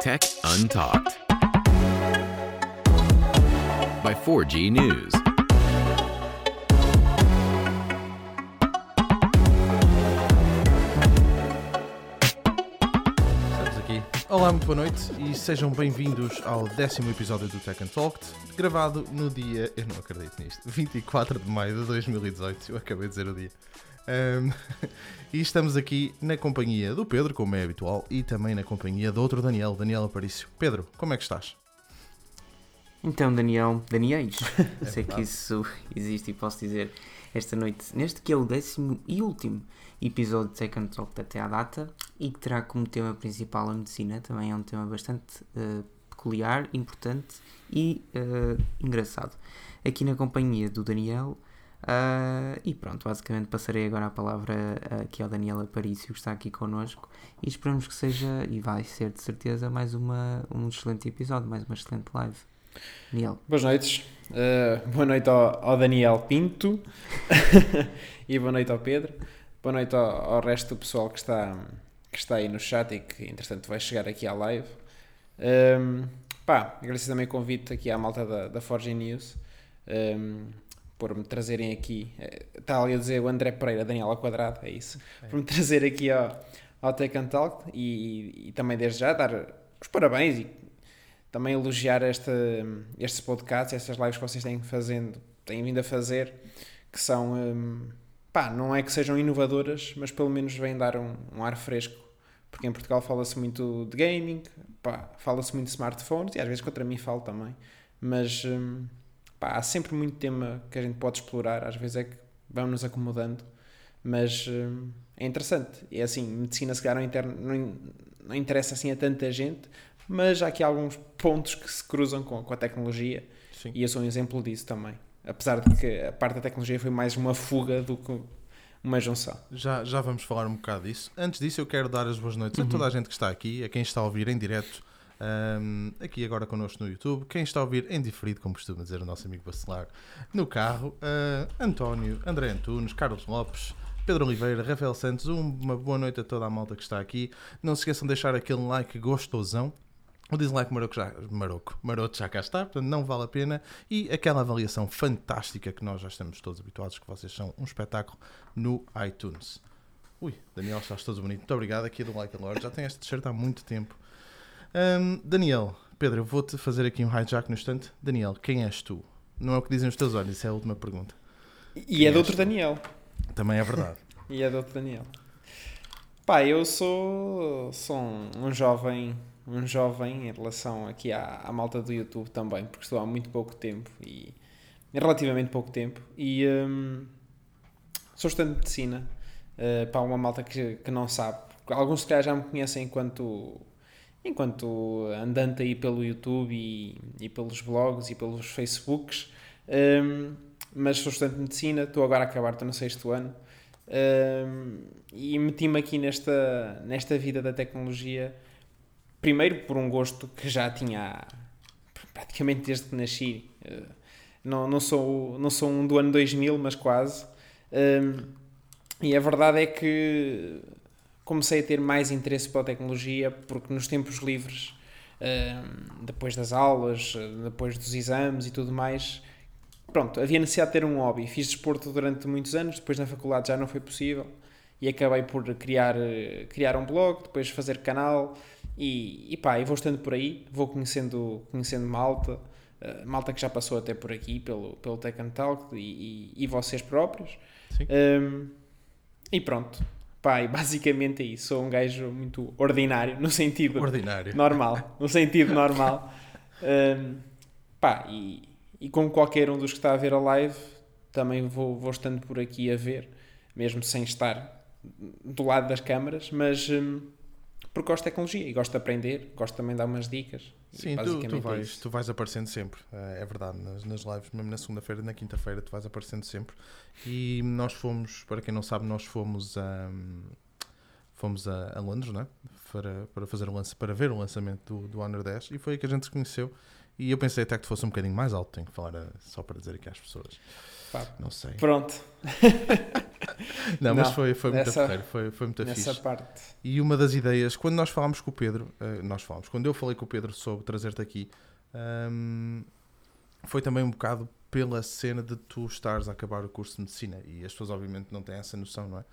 Tech Untalked by 4G News. Estamos aqui. Olá, muito boa noite e sejam bem-vindos ao décimo episódio do Tech and Talked, gravado no dia, eu não acredito nisto, 24 de maio de 2018. Eu acabei de dizer o dia. Ahm, e estamos aqui na companhia do Pedro, como é habitual, e também na companhia do outro Daniel, Daniel Aparício. Pedro, como é que estás? Então, Daniel, Daniels, sei que isso existe e posso dizer esta noite, neste que é o décimo e último episódio de Second Talk até à data e que terá como tema principal a medicina, também é um tema bastante eh, peculiar, importante e eh, engraçado. Aqui na companhia do Daniel, ah, e pronto, basicamente passarei agora a palavra ah, aqui ao Daniel Aparício, que está aqui connosco, e esperamos que seja, e vai ser de certeza, mais uma, um excelente episódio, mais uma excelente live. Daniel. Boas noites. Uh, boa noite ao, ao Daniel Pinto e boa noite ao Pedro. Boa noite ao, ao resto do pessoal que está, que está aí no chat e que, entretanto, vai chegar aqui à live. Um, pá, agradecer também o convite aqui à malta da, da Forge News um, por me trazerem aqui. eh, Está ali a dizer o André Pereira, Daniel ao quadrado, é isso. Por me trazer aqui ao, ao Tech and Talk e, e, também desde já dar os parabéns e também elogiar esta, estes podcasts, estas lives que vocês têm, fazendo, têm vindo a fazer, que são, hum, pá, não é que sejam inovadoras, mas pelo menos vêm dar um, um ar fresco, porque em Portugal fala-se muito de gaming, pá, fala-se muito de smartphones, e às vezes contra mim falo também, mas hum, pá, há sempre muito tema que a gente pode explorar, às vezes é que vamos nos acomodando, mas hum, é interessante, é assim, medicina se calhar não, inter- não não interessa assim a tanta gente, mas há aqui alguns pontos que se cruzam com, com a tecnologia Sim. e eu sou um exemplo disso também. Apesar de que a parte da tecnologia foi mais uma fuga do que uma junção. Já, já vamos falar um bocado disso. Antes disso, eu quero dar as boas noites a toda a gente que está aqui, a quem está a ouvir em direto, ahm, aqui agora connosco no YouTube, quem está a ouvir em diferido, como costuma dizer o nosso amigo Bacelar, no carro, ah, António, André Antunes, Carlos Lopes. Pedro Oliveira, Rafael Santos, uma boa noite a toda a malta que está aqui. Não se esqueçam de deixar aquele like gostosão. O dislike maroco já, maroco, maroto já cá está, portanto não vale a pena. E aquela avaliação fantástica que nós já estamos todos habituados, que vocês são um espetáculo no iTunes. Ui, Daniel, estás todo bonito. Muito obrigado aqui do Like a Lord. Já tenho este t-shirt há muito tempo. Hum, Daniel, Pedro, eu vou-te fazer aqui um hijack no instante. Daniel, quem és tu? Não é o que dizem os teus olhos, isso é a última pergunta. E é de outro Daniel. Também é verdade. E é de outro Daniel. Pá, eu sou, sou um, um jovem um jovem em relação aqui à, à malta do YouTube também, porque estou há muito pouco tempo e relativamente pouco tempo e hum, sou estudante de medicina uh, para uma malta que, que não sabe. Alguns se calhar já me conhecem enquanto enquanto andante aí pelo YouTube e, e pelos blogs e pelos Facebooks, hum, mas sou estudante de medicina, estou agora a acabar, estou no sexto ano hum, e meti-me aqui nesta, nesta vida da tecnologia primeiro por um gosto que já tinha praticamente desde que nasci. Eh, Não, não, sou, não sou um do ano 2000, mas quase. Um, e a verdade é que comecei a ter mais interesse pela tecnologia porque nos tempos livres, um, depois das aulas, depois dos exames e tudo mais, pronto, havia necessidade de ter um hobby. Fiz desporto durante muitos anos, depois na faculdade já não foi possível e acabei por criar, criar um blog, depois fazer canal e, e pá, e vou estando por aí, vou conhecendo, conhecendo malta, eh, malta que já passou até por aqui pelo, pelo Tech and Talk e, e, e vocês próprios. Sim. Um, e pronto, pá, e basicamente é isso. Sou um gajo muito ordinário, no sentido Ordinário. normal, no sentido normal. Um, pá, e, e como qualquer um dos que está a ver a live, também vou, vou estando por aqui a ver, mesmo sem estar do lado das câmaras, mas hum, porque gosto de tecnologia e gosto de aprender, gosto também de dar umas dicas. Sim, tu, tu, é vais, tu vais aparecendo sempre, é é verdade, nas, nas lives, mesmo na segunda-feira, na quinta-feira, tu vais aparecendo sempre. E nós fomos, para quem não sabe, nós fomos a, fomos a, a Londres, não é? Para, para, fazer o lance, para ver o lançamento do, do Honor 10 e foi aí que a gente se conheceu E eu pensei até que fosse um bocadinho mais alto, tenho que falar eh, só para dizer aqui às pessoas. Pá, Não sei. Pronto, Não, mas Não, foi, foi muito nessa- porreiro, foi, foi muito nessa fixe. parte. E uma das ideias, quando nós falámos com o Pedro, eh, nós falámos, quando eu falei com o Pedro sobre trazer-te aqui, ahm, foi também um bocado pela cena de tu estares a acabar o curso de medicina e as pessoas obviamente não têm essa noção, não é?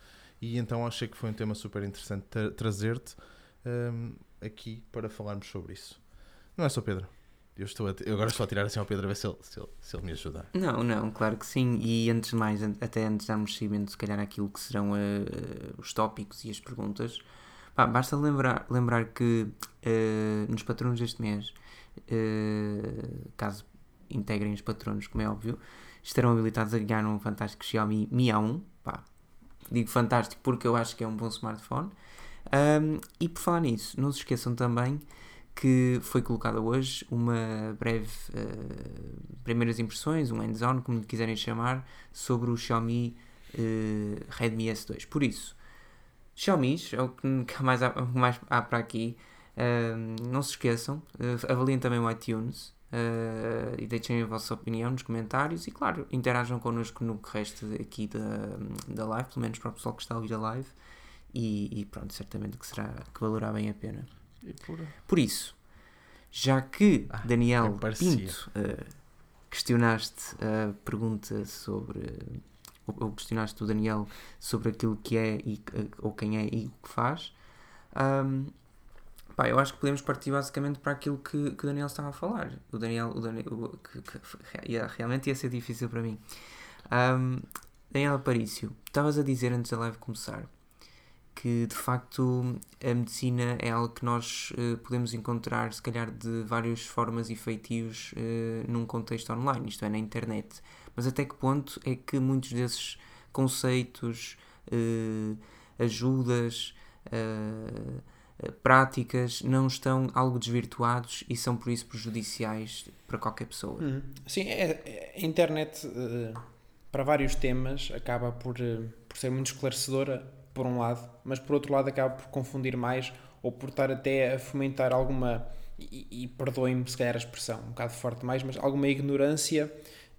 E então achei que foi um tema super interessante tra- trazer-te ahm, aqui para falarmos sobre isso. Não é só Pedro? Eu, estou eu agora estou a tirar assim ao Pedro a ver se ele, se ele, se ele me ajuda. Não, não, claro que sim. E antes de mais, até antes de darmos seguimento, se calhar, àquilo que serão eh, os tópicos e as perguntas, pá, basta lembrar, lembrar que eh, nos patronos deste mês, eh, caso integrem os patronos, como é óbvio, estarão habilitados a ganhar um fantástico Xiaomi Mi A1. Pá, digo fantástico porque eu acho que é um bom smartphone. Ahm, e por falar nisso, não se esqueçam também que foi colocada hoje uma breve eh, primeiras impressões, um hands-on, como lhe quiserem chamar, sobre o Xiaomi eh, Redmi S2. Por isso, Xiaomi, é o que mais há, mais há para aqui. Ahm, não se esqueçam, eh, avaliem também o iTunes e deixem a vossa opinião nos comentários e, claro, interajam connosco no que resta aqui da, da live, pelo menos para o pessoal que está a ouvir a live. E, e pronto, certamente que será que valerá bem a pena. Por... Por isso, já que Ah, Daniel bem parecia. Pinto eh, questionaste a pergunta sobre ou, ou questionaste o Daniel sobre aquilo que é e, eh, ou quem é e o que faz, ahm, pá, eu acho que podemos partir basicamente para aquilo que, que o Daniel estava a falar. O Daniel, o Daniel o- que, que- ia- realmente ia ser difícil para mim. Ahm, Daniel Aparício, estavas a dizer antes da live começar que de facto a medicina é algo que nós eh, podemos encontrar, se calhar, de várias formas e feitios eh, num contexto online, isto é, na internet. Mas até que ponto é que muitos desses conceitos, eh, ajudas, práticas não estão algo desvirtuados e são por isso prejudiciais para qualquer pessoa? Uhum. Sim, é, é- a internet para vários temas acaba por, por ser muito esclarecedora, por um lado, mas por outro lado acaba por confundir mais ou por estar até a fomentar alguma, e, e perdoem-me se calhar a expressão, um bocado forte mais, mas alguma ignorância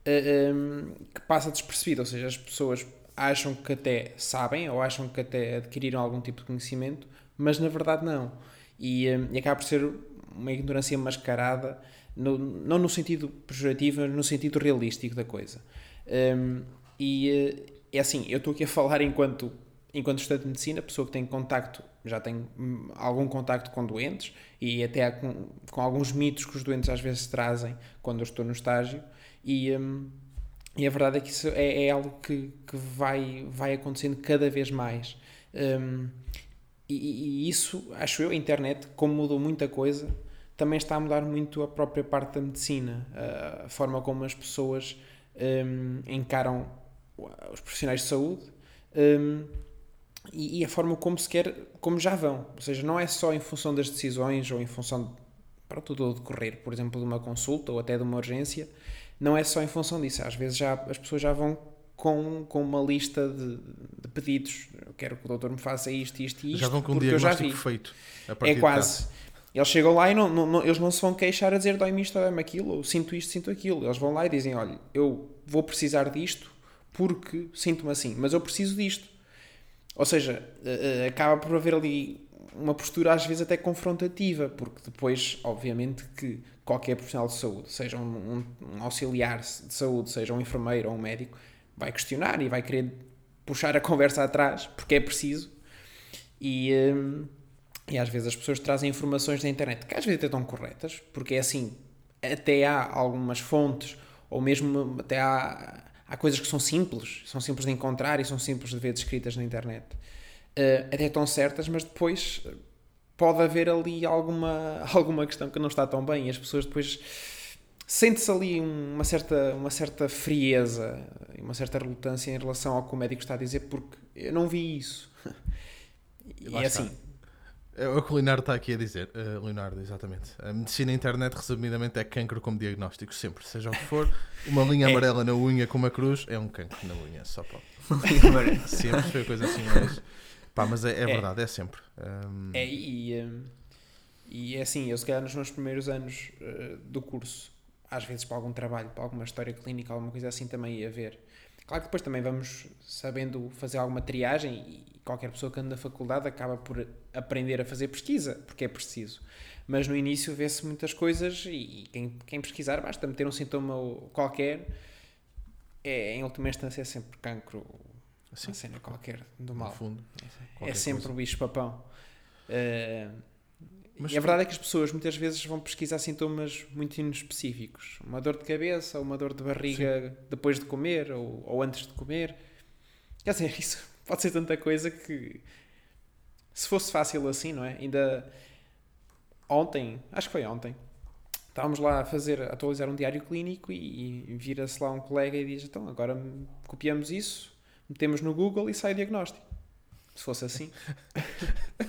eh, em, que passa despercebida, ou seja, as pessoas acham que até sabem ou acham que até adquiriram algum tipo de conhecimento, mas na verdade não. E, eh, e acaba por ser uma ignorância mascarada, no- não no sentido pejorativo, mas no sentido realístico da coisa. Um, e eh, é assim, eu estou aqui a falar enquanto, enquanto estudante de medicina, pessoa que tem contacto, já tem hum, algum contacto com doentes e até com, com alguns mitos que os doentes às vezes trazem quando eu estou no estágio. E, hum, e a verdade é que isso é, é algo que, que vai, vai acontecendo cada vez mais. Um, e, e isso, acho eu, a internet, como mudou muita coisa, também está a mudar muito a própria parte da medicina, a forma como as pessoas um, encaram os profissionais de saúde um, e, e a forma como se quer, como já vão. Ou seja, não é só em função das decisões ou em função para tudo decorrer, por exemplo, de uma consulta ou até de uma urgência, não é só em função disso. Às vezes já, as pessoas já vão com, com uma lista de, de pedidos. Eu quero que o doutor me faça isto, isto e isto. Já vão com um diagnóstico feito. É quase. Eles chegam lá e não, não- não- eles não se vão queixar a dizer dói-me isto, dói-me aquilo, ou sinto isto, sinto aquilo. Eles vão lá e dizem: olha, eu vou precisar disto porque sinto-me assim, mas eu preciso disto. Ou seja, eh, eh, acaba por haver ali uma postura às vezes até confrontativa, porque depois, obviamente, que qualquer profissional de saúde, seja um, um- um auxiliar de saúde, seja um enfermeiro ou um médico, vai questionar e vai querer puxar a conversa atrás, porque é preciso. E, hum, e às vezes as pessoas trazem informações da internet que às vezes até estão corretas, porque é assim, até há algumas fontes, ou mesmo até há, há coisas que são simples, são simples de encontrar e são simples de ver descritas na internet. Eh, até estão certas, mas depois eh, pode haver ali alguma, alguma questão que não está tão bem e as pessoas depois sente-se ali uma certa, uma certa frieza e uma certa relutância em relação ao que o médico está a dizer porque eu não vi isso. E Lá é assim, É o que o Leonardo está aqui a dizer. Eh, Leonardo, exatamente. A medicina internet, resumidamente, é cancro como diagnóstico, sempre. Seja o que for, uma linha É. amarela na unha com uma cruz é um cancro na unha, só pode. Sempre foi coisa assim, mas. Pá, mas é, é verdade, é sempre. Ahm, É, e, e é assim, eu se calhar nos meus primeiros anos uh, do curso, às vezes para algum trabalho, para alguma história clínica, alguma coisa assim também ia ver. Claro que depois também vamos sabendo fazer alguma triagem e qualquer pessoa que anda na faculdade acaba por aprender a fazer pesquisa, porque é preciso. Mas no início vê-se muitas coisas e quem, quem pesquisar basta meter um sintoma qualquer, é, em última instância é sempre cancro, Sim. uma cena qualquer do mal. fundo. É sempre coisa. o bicho papão. Uh, Mas e a verdade é que as pessoas muitas vezes vão pesquisar sintomas muito inespecíficos. Uma dor de cabeça, ou uma dor de barriga depois de comer, ou, ou antes de comer. Quer dizer, isso pode ser tanta coisa que se fosse fácil assim, não é? Ainda ontem, acho que foi ontem, estávamos lá a fazer, a atualizar um diário clínico e, e vira-se lá um colega e diz, então agora copiamos isso, metemos no Google e sai o diagnóstico. Se fosse assim,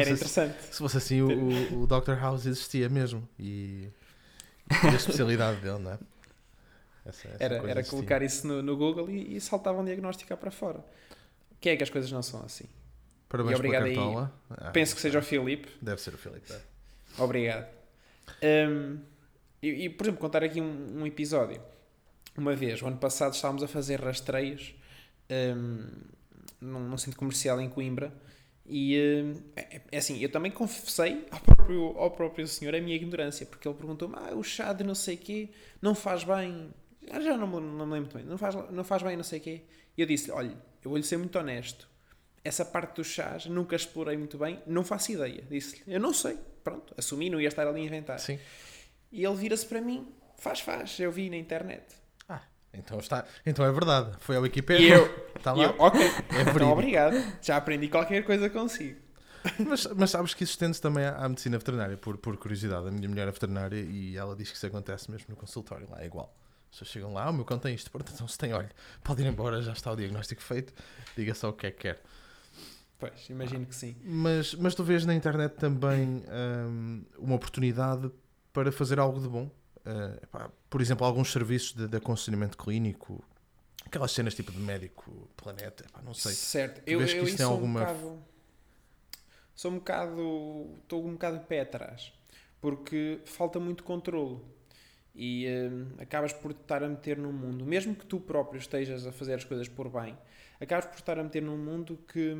era assim, interessante. se fosse assim, o, o Dr. House existia mesmo. E, e a especialidade dele, não é? Essa- essa Era, era colocar isso no, no Google e, e saltava um diagnóstico cá para fora. Que é que as coisas não são assim? Parabéns E obrigado pela aí. cartola. Ah, Penso que seja o Filipe. Deve ser o Filipe. deve. Obrigado. Um, e, e, por exemplo, contar aqui um, um episódio. Uma vez, o ano passado, estávamos a fazer rastreios um, num, num centro comercial em Coimbra. E um, é, é assim, eu também confessei ao próprio, ao próprio senhor a minha ignorância, porque ele perguntou-me: ah, o chá de não sei quê não faz bem. Ah, já não, não me lembro bem, não faz, não faz bem, não sei quê. E eu disse-lhe: olha, eu vou-lhe ser muito honesto. Essa parte dos chás nunca explorei muito bem, não faço ideia. Disse-lhe: eu não sei. Pronto, assumi, não ia estar ali a inventar. Sim. E ele vira-se para mim: faz, faz, eu vi na internet. Então, está, então é verdade. Foi ao Wikipedia. E eu, Está lá. eu ok, É então obrigado, já aprendi qualquer coisa consigo. Mas, mas sabes que isso estende também à, à medicina veterinária, por, por curiosidade. A minha mulher é veterinária e ela diz que isso acontece mesmo no consultório. Lá é igual. As pessoas chegam lá, ah, o meu cão tem isto. Pronto, então se tem, olha, pode ir embora, já está o diagnóstico feito. Diga só o que é que quer. Pois, imagino que sim. Mas, mas tu vês na internet também hum, uma oportunidade para fazer algo de bom. Uh, epá, por exemplo, alguns serviços de, de aconselhamento clínico, aquelas cenas tipo de médico planeta, não sei. Certo, eu, vês que eu isso tem sou alguma- um bocado. Sou um bocado. Estou um bocado de pé atrás. Porque falta muito controlo. E hum, acabas por estar a meter num mundo, mesmo que tu próprio estejas a fazer as coisas por bem, acabas por estar a meter num mundo que,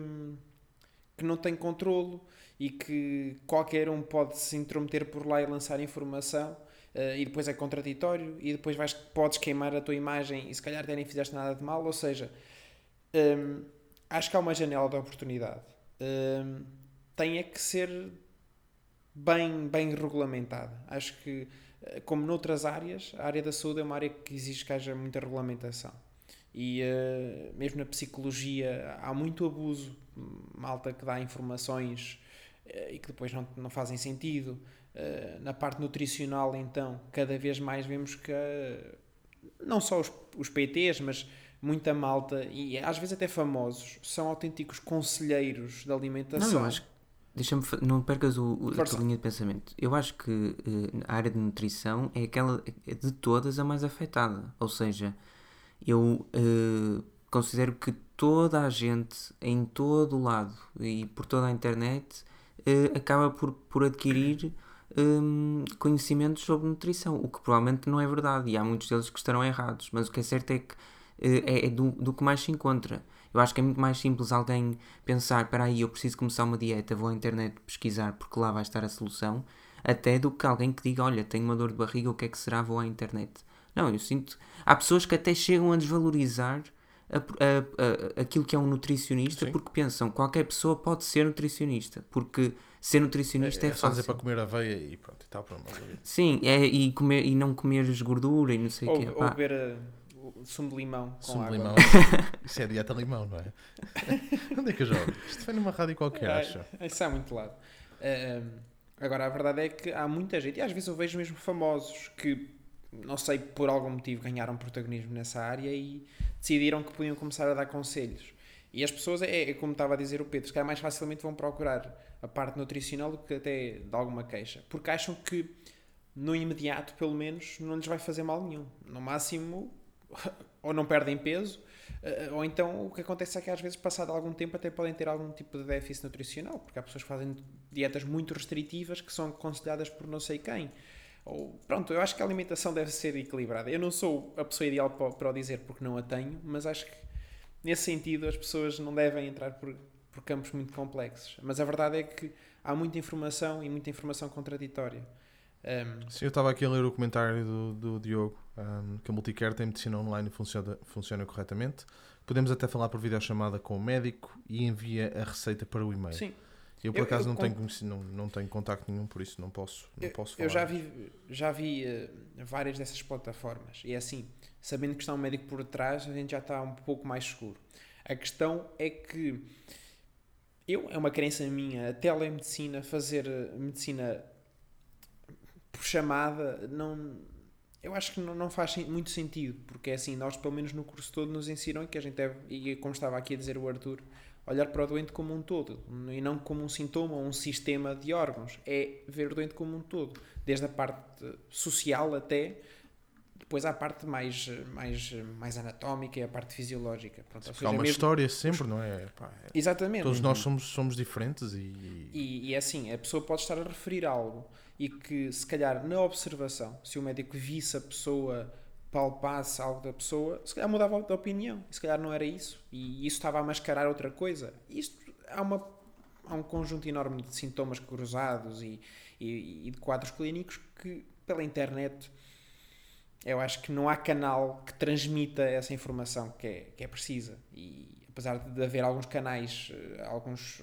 que não tem controlo e que qualquer um pode se intrometer por lá e lançar informação. Eh, e depois é contraditório, e depois vais, podes queimar a tua imagem e se calhar até nem fizeste nada de mal. Ou seja, hum, acho que há uma janela de oportunidade. Hum, tem é que ser bem, bem regulamentada. Acho que, eh, como noutras áreas, a área da saúde é uma área que exige que haja muita regulamentação. E eh, mesmo na psicologia há muito abuso, malta que dá informações eh, e que depois não, não fazem sentido. Eh, na parte nutricional, então, cada vez mais vemos que eh, não só os, os PTs, mas muita malta, e às vezes até famosos, são autênticos conselheiros de alimentação. Não, eu acho que. Deixa-me. Não percas o, o, a tua linha de pensamento. Eu acho que eh, a área de nutrição é aquela é de todas a mais afetada. Ou seja, eu eh, considero que toda a gente, em todo o lado e por toda a internet, eh, acaba por, por adquirir hum, conhecimentos sobre nutrição, o que provavelmente não é verdade e há muitos deles que estarão errados, mas o que é certo é que eh, é, é do, do que mais se encontra. Eu acho que é muito mais simples alguém pensar, espera aí, eu preciso começar uma dieta, vou à internet pesquisar porque lá vai estar a solução, até do que alguém que diga, olha, tenho uma dor de barriga, o que é que será, vou à internet. Não, eu sinto... Há pessoas que até chegam a desvalorizar a- a- a- aquilo que é um nutricionista Sim. porque pensam, qualquer pessoa pode ser nutricionista, porque ser nutricionista é, é só dizer fácil. para comer aveia e pronto, e está pronto. Sim, é, e, comer, e não comeres gordura e não sei o quê. ou Pá, beber o sumo de limão com Sumo de água. limão. Isso é dieta limão, não é? Onde é que eu já ouvi? Isto foi numa rádio qualquer, Ah, acho. Isso há muito lado. Ahm, agora, a verdade é que há muita gente, e às vezes eu vejo mesmo famosos que, não sei, por algum motivo ganharam protagonismo nessa área e decidiram que podiam começar a dar conselhos. E as pessoas, é, é como estava a dizer o Pedro, se calhar mais facilmente vão procurar a parte nutricional do que até de alguma queixa. Porque acham que, no imediato, pelo menos, não lhes vai fazer mal nenhum. No máximo, ou não perdem peso, eh, ou então o que acontece é que às vezes, passado algum tempo, até podem ter algum tipo de déficit nutricional, porque há pessoas que fazem dietas muito restritivas que são aconselhadas por não sei quem. Ou, pronto, eu acho que a alimentação deve ser equilibrada. Eu não sou a pessoa ideal para, para o dizer porque não a tenho, mas acho que nesse sentido as pessoas não devem entrar por, por campos muito complexos. Mas a verdade é que há muita informação e muita informação contraditória. Um, Sim, eu estava aqui a ler o comentário do, do Diogo, um, que a Multicare tem medicina online e funciona, funciona corretamente. Podemos até falar por videochamada com o médico e envia a receita para o e-mail. sim, Eu, por Eu- acaso, eu não, tenho, conheci- não, não tenho contacto nenhum, por isso não posso, não Eu- posso falar. Eu já vi, já vi eh, várias dessas plataformas e é assim, sabendo que está um médico por trás, a gente já está um pouco mais seguro. A questão é que eu, é uma crença minha, a telemedicina, fazer eh, medicina por chamada, não, eu acho que não, não faz muito sentido, porque é assim, nós pelo menos no curso todo nos ensinam que a gente deve, e como estava aqui a dizer o Arthur, olhar para o doente como um todo e não como um sintoma ou um sistema de órgãos. É ver o doente como um todo, desde a parte social até depois há a parte mais, mais, mais anatómica e a parte fisiológica. Pronto, Porque há seja, uma mesmo- história sempre, não é? Pá, é- Exatamente. Todos nós somos, somos diferentes e, E, e é assim, a pessoa pode estar a referir algo e que, se calhar, na observação, se o médico visse a pessoa, palpasse algo da pessoa, se calhar mudava de opinião. E se calhar não era isso. E isso estava a mascarar outra coisa. Isto há, uma, há um conjunto enorme de sintomas cruzados e, e, e de quadros clínicos que, pela internet, eu acho que não há canal que transmita essa informação que é, que é precisa. E apesar de haver alguns canais, eh, alguns,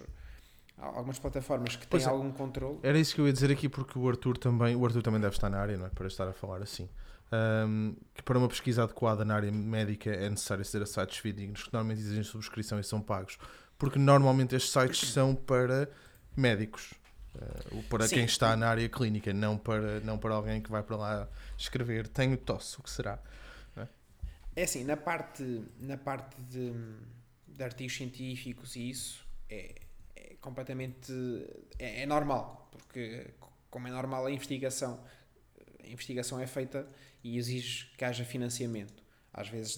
algumas plataformas que têm é. algum controle, Era isso que eu ia dizer aqui porque o Arthur também, o Arthur também deve estar na área, não é? Para estar a falar assim. Ahm, que para uma pesquisa adequada na área médica é necessário aceder a sites fidedignos que normalmente exigem subscrição e são pagos. Porque normalmente estes sites são para médicos. ou para Sim. quem está na área clínica, não para, não para alguém que vai para lá escrever tenho tosse, o que será? É assim, na parte, na parte de, de artigos científicos e isso é, é completamente é, é normal, porque como é normal a investigação, a investigação é feita e exige que haja financiamento, às vezes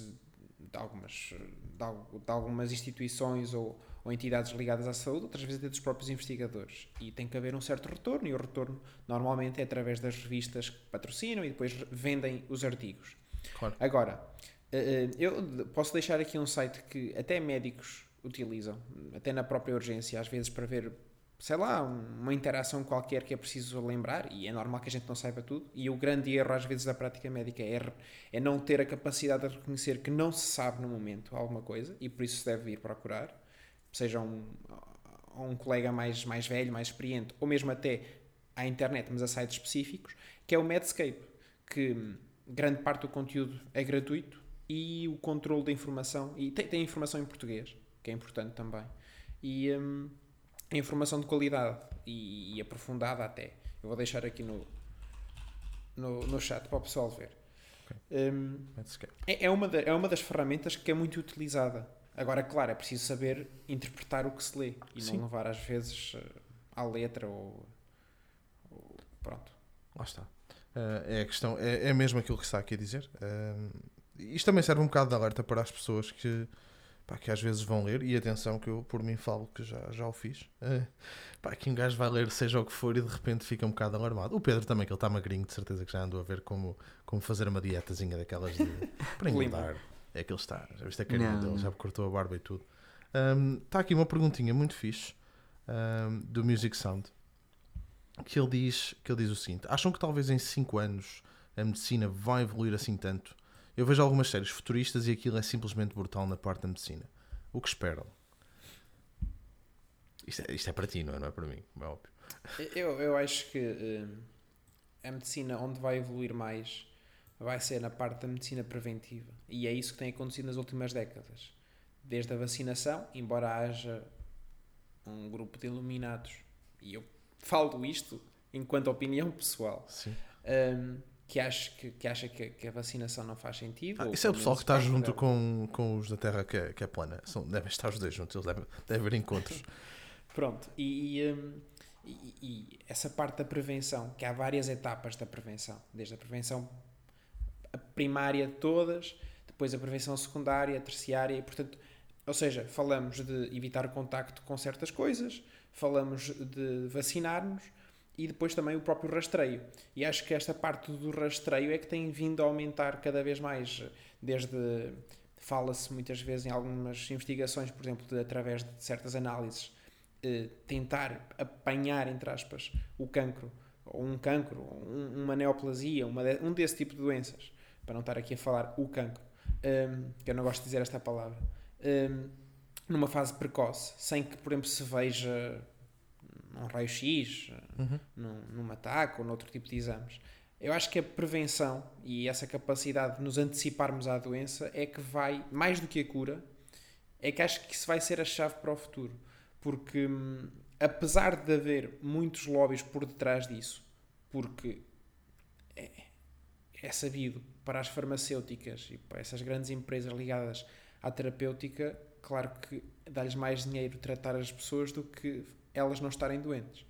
de algumas, de, de algumas instituições ou, ou entidades ligadas à saúde, outras vezes até dos próprios investigadores. E tem que haver um certo retorno, e o retorno normalmente é através das revistas que patrocinam e depois vendem os artigos. Claro. Agora, eh, eh, eu posso deixar aqui um site que até médicos utilizam, até na própria urgência, às vezes para ver, sei lá, um- uma interação qualquer que é preciso lembrar, e é normal que a gente não saiba tudo, e o grande erro às vezes da prática médica é, é não ter a capacidade de reconhecer que não se sabe no momento alguma coisa, e por isso se deve ir procurar, seja um, um colega mais, mais velho, mais experiente, ou mesmo até à internet, mas a sites específicos, que é o Medscape, que grande parte do conteúdo é gratuito e o controle da informação, e tem, tem informação em português, que é importante também, e hum, informação de qualidade e, e aprofundada até. Eu vou deixar aqui no, no, no chat para o pessoal ver. Hum, Medscape. é, é, uma da- é uma das ferramentas que é muito utilizada. Agora, claro, é preciso saber interpretar o que se lê e Sim. não levar às vezes eh, à letra ou, ou- pronto. Lá está. Ah, é a questão, é, é mesmo aquilo que está aqui a dizer. Ah, isto também serve um bocado de alerta para as pessoas que, pá, que às vezes vão ler, e atenção que eu por mim falo que já, já o fiz. Ah, pá, que um gajo vai ler seja o que for e de repente fica um bocado alarmado. O Pedro também, que ele está magrinho, de certeza que já andou a ver como, como fazer uma dietazinha daquelas de, para engordar. É que ele está, já viste a carinha Não, dele, não. já cortou a barba e tudo. Ahm, Está aqui uma perguntinha muito fixe ahm, do Music Sound que ele diz que ele diz o seguinte: acham que talvez em 5 anos a medicina vai evoluir assim tanto? Eu vejo algumas séries futuristas e aquilo é simplesmente brutal na parte da medicina. O que esperam? Isto é, isto é para ti, não é? Não é para mim, é óbvio. Eu, eu acho que hum, a medicina onde vai evoluir mais vai ser na parte da medicina preventiva. E é isso que tem acontecido nas últimas décadas. Desde a vacinação, embora haja um grupo de iluminados, e eu falo isto enquanto opinião pessoal, Sim. Hum, que, acha que, que acha que, que a vacinação não faz sentido. Ah, isso é o pessoal que está junto melhor. com, com os da Terra que é, que é plana. São, devem estar os dois juntos, eles devem, devem haver encontros. Pronto, e, e, hum, e- e essa parte da prevenção, que há várias etapas da prevenção, desde a prevenção primária de todas, depois a prevenção secundária, terciária, e portanto, ou seja, falamos de evitar o contacto com certas coisas, falamos de vacinar-nos e depois também o próprio rastreio. E acho que esta parte do rastreio é que tem vindo a aumentar cada vez mais, desde fala-se muitas vezes em algumas investigações, por exemplo, de, através de certas análises, eh, tentar apanhar, entre aspas, o cancro, ou um cancro, um, uma neoplasia, uma de, um desse tipo de doenças, para não estar aqui a falar o cancro, um, que eu não gosto de dizer esta palavra, um, numa fase precoce, sem que, por exemplo, se veja num raio-x, Uhum. num, num ataque ou noutro tipo de exames. Eu acho que a prevenção e essa capacidade de nos anteciparmos à doença é que vai, mais do que a cura, é que acho que isso vai ser a chave para o futuro. Porque, hum, apesar de haver muitos lobbies por detrás disso, porque é, é sabido para as farmacêuticas e para essas grandes empresas ligadas à terapêutica, claro que dá-lhes mais dinheiro tratar as pessoas do que elas não estarem doentes.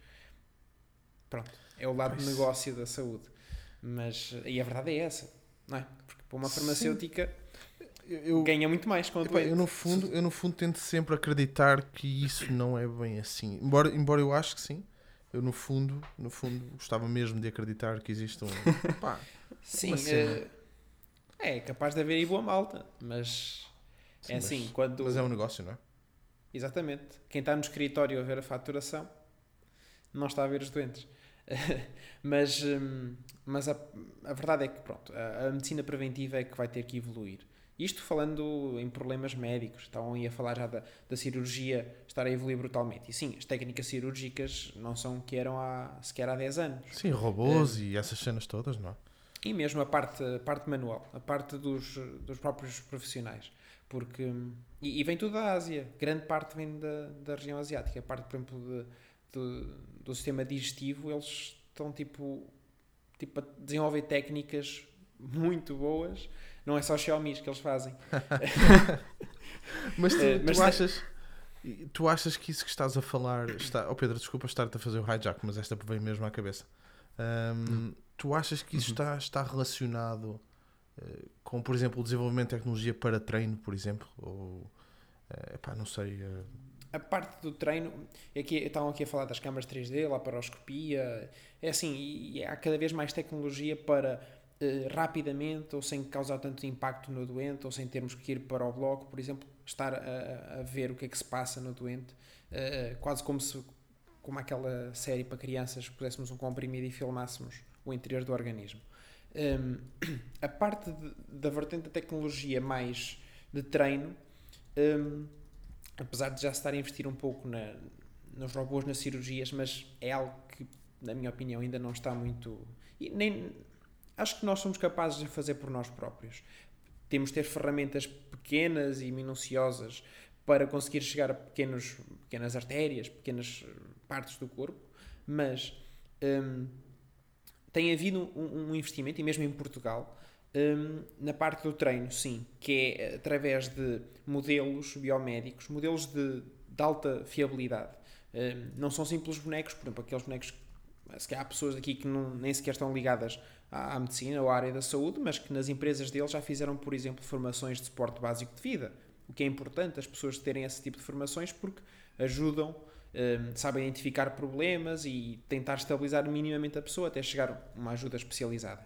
Pronto, é o lado Pois. do negócio da saúde. Mas, e a verdade é essa, não é? Porque para uma farmacêutica Eu, ganha muito mais com a doente. eu, no fundo, eu no fundo tento sempre acreditar que isso não é bem assim. Embora, embora eu acho que sim. Eu no fundo, no fundo, gostava mesmo de acreditar que existe um. Pá, Sim, eh, é capaz de haver aí boa malta, mas sim, é mas- assim, quando... Mas é um negócio, não é? Exatamente. Quem está no escritório a ver a faturação não está a ver os doentes. mas hum, mas a, a verdade é que pronto, a, a medicina preventiva é que vai ter que evoluir. Isto falando em problemas médicos, estavam aí a falar já da, da cirurgia estar a evoluir brutalmente. E sim, as técnicas cirúrgicas não são o que eram há, sequer há 10 anos. Sim, robôs e essas cenas todas, não é? E mesmo a parte, a parte manual, a parte dos, dos próprios profissionais. Porque, e, e vem tudo da Ásia, grande parte vem da, da região asiática. A parte, por exemplo, de, de- do sistema digestivo, eles estão tipo, tipo a desenvolver técnicas muito boas. Não é só Xiaomi que eles fazem. Mas tu, tu mas- achas. Tu achas que isso que estás a falar está. Oh Pedro, desculpa estar-te a fazer o hijack, mas esta veio mesmo à cabeça. Ahm, Tu achas que isso Uhum. está, está relacionado com, por exemplo, o desenvolvimento de tecnologia para treino, por exemplo? Ou. eh, epá, não sei. eh, A parte do treino, aqui, estavam aqui a falar das câmaras 3D, laparoscopia, é assim, e, há cada vez mais tecnologia para eh, rapidamente, ou sem causar tanto impacto no doente, ou sem termos que ir para o bloco, por exemplo, estar a, a ver o que é que se passa no doente, quase como se, como aquela série para crianças, puséssemos um comprimido e filmássemos o interior do organismo. Hum, a parte de- da vertente da tecnologia mais de treino, hum, apesar de já estar a investir um pouco na, nos robôs nas cirurgias, mas é algo que, na minha opinião, ainda não está muito. nem, acho que nós somos capazes de fazer por nós próprios. Temos de ter ferramentas pequenas e minuciosas para conseguir chegar a pequenos, pequenas artérias, pequenas eh, partes do corpo, mas hum, tem havido um, um investimento, e mesmo em Portugal, hum, na parte do treino, sim, que é através de modelos biomédicos, modelos de, de alta fiabilidade. Hum, não são simples bonecos, por exemplo, aqueles bonecos, se há pessoas aqui que não, nem sequer estão ligadas à, à medicina ou à área da saúde, mas que nas empresas deles já fizeram, por exemplo, formações de suporte básico de vida. O que é importante as pessoas terem esse tipo de formações porque ajudam, hum, sabem identificar problemas e tentar estabilizar minimamente a pessoa até chegar a uma ajuda especializada.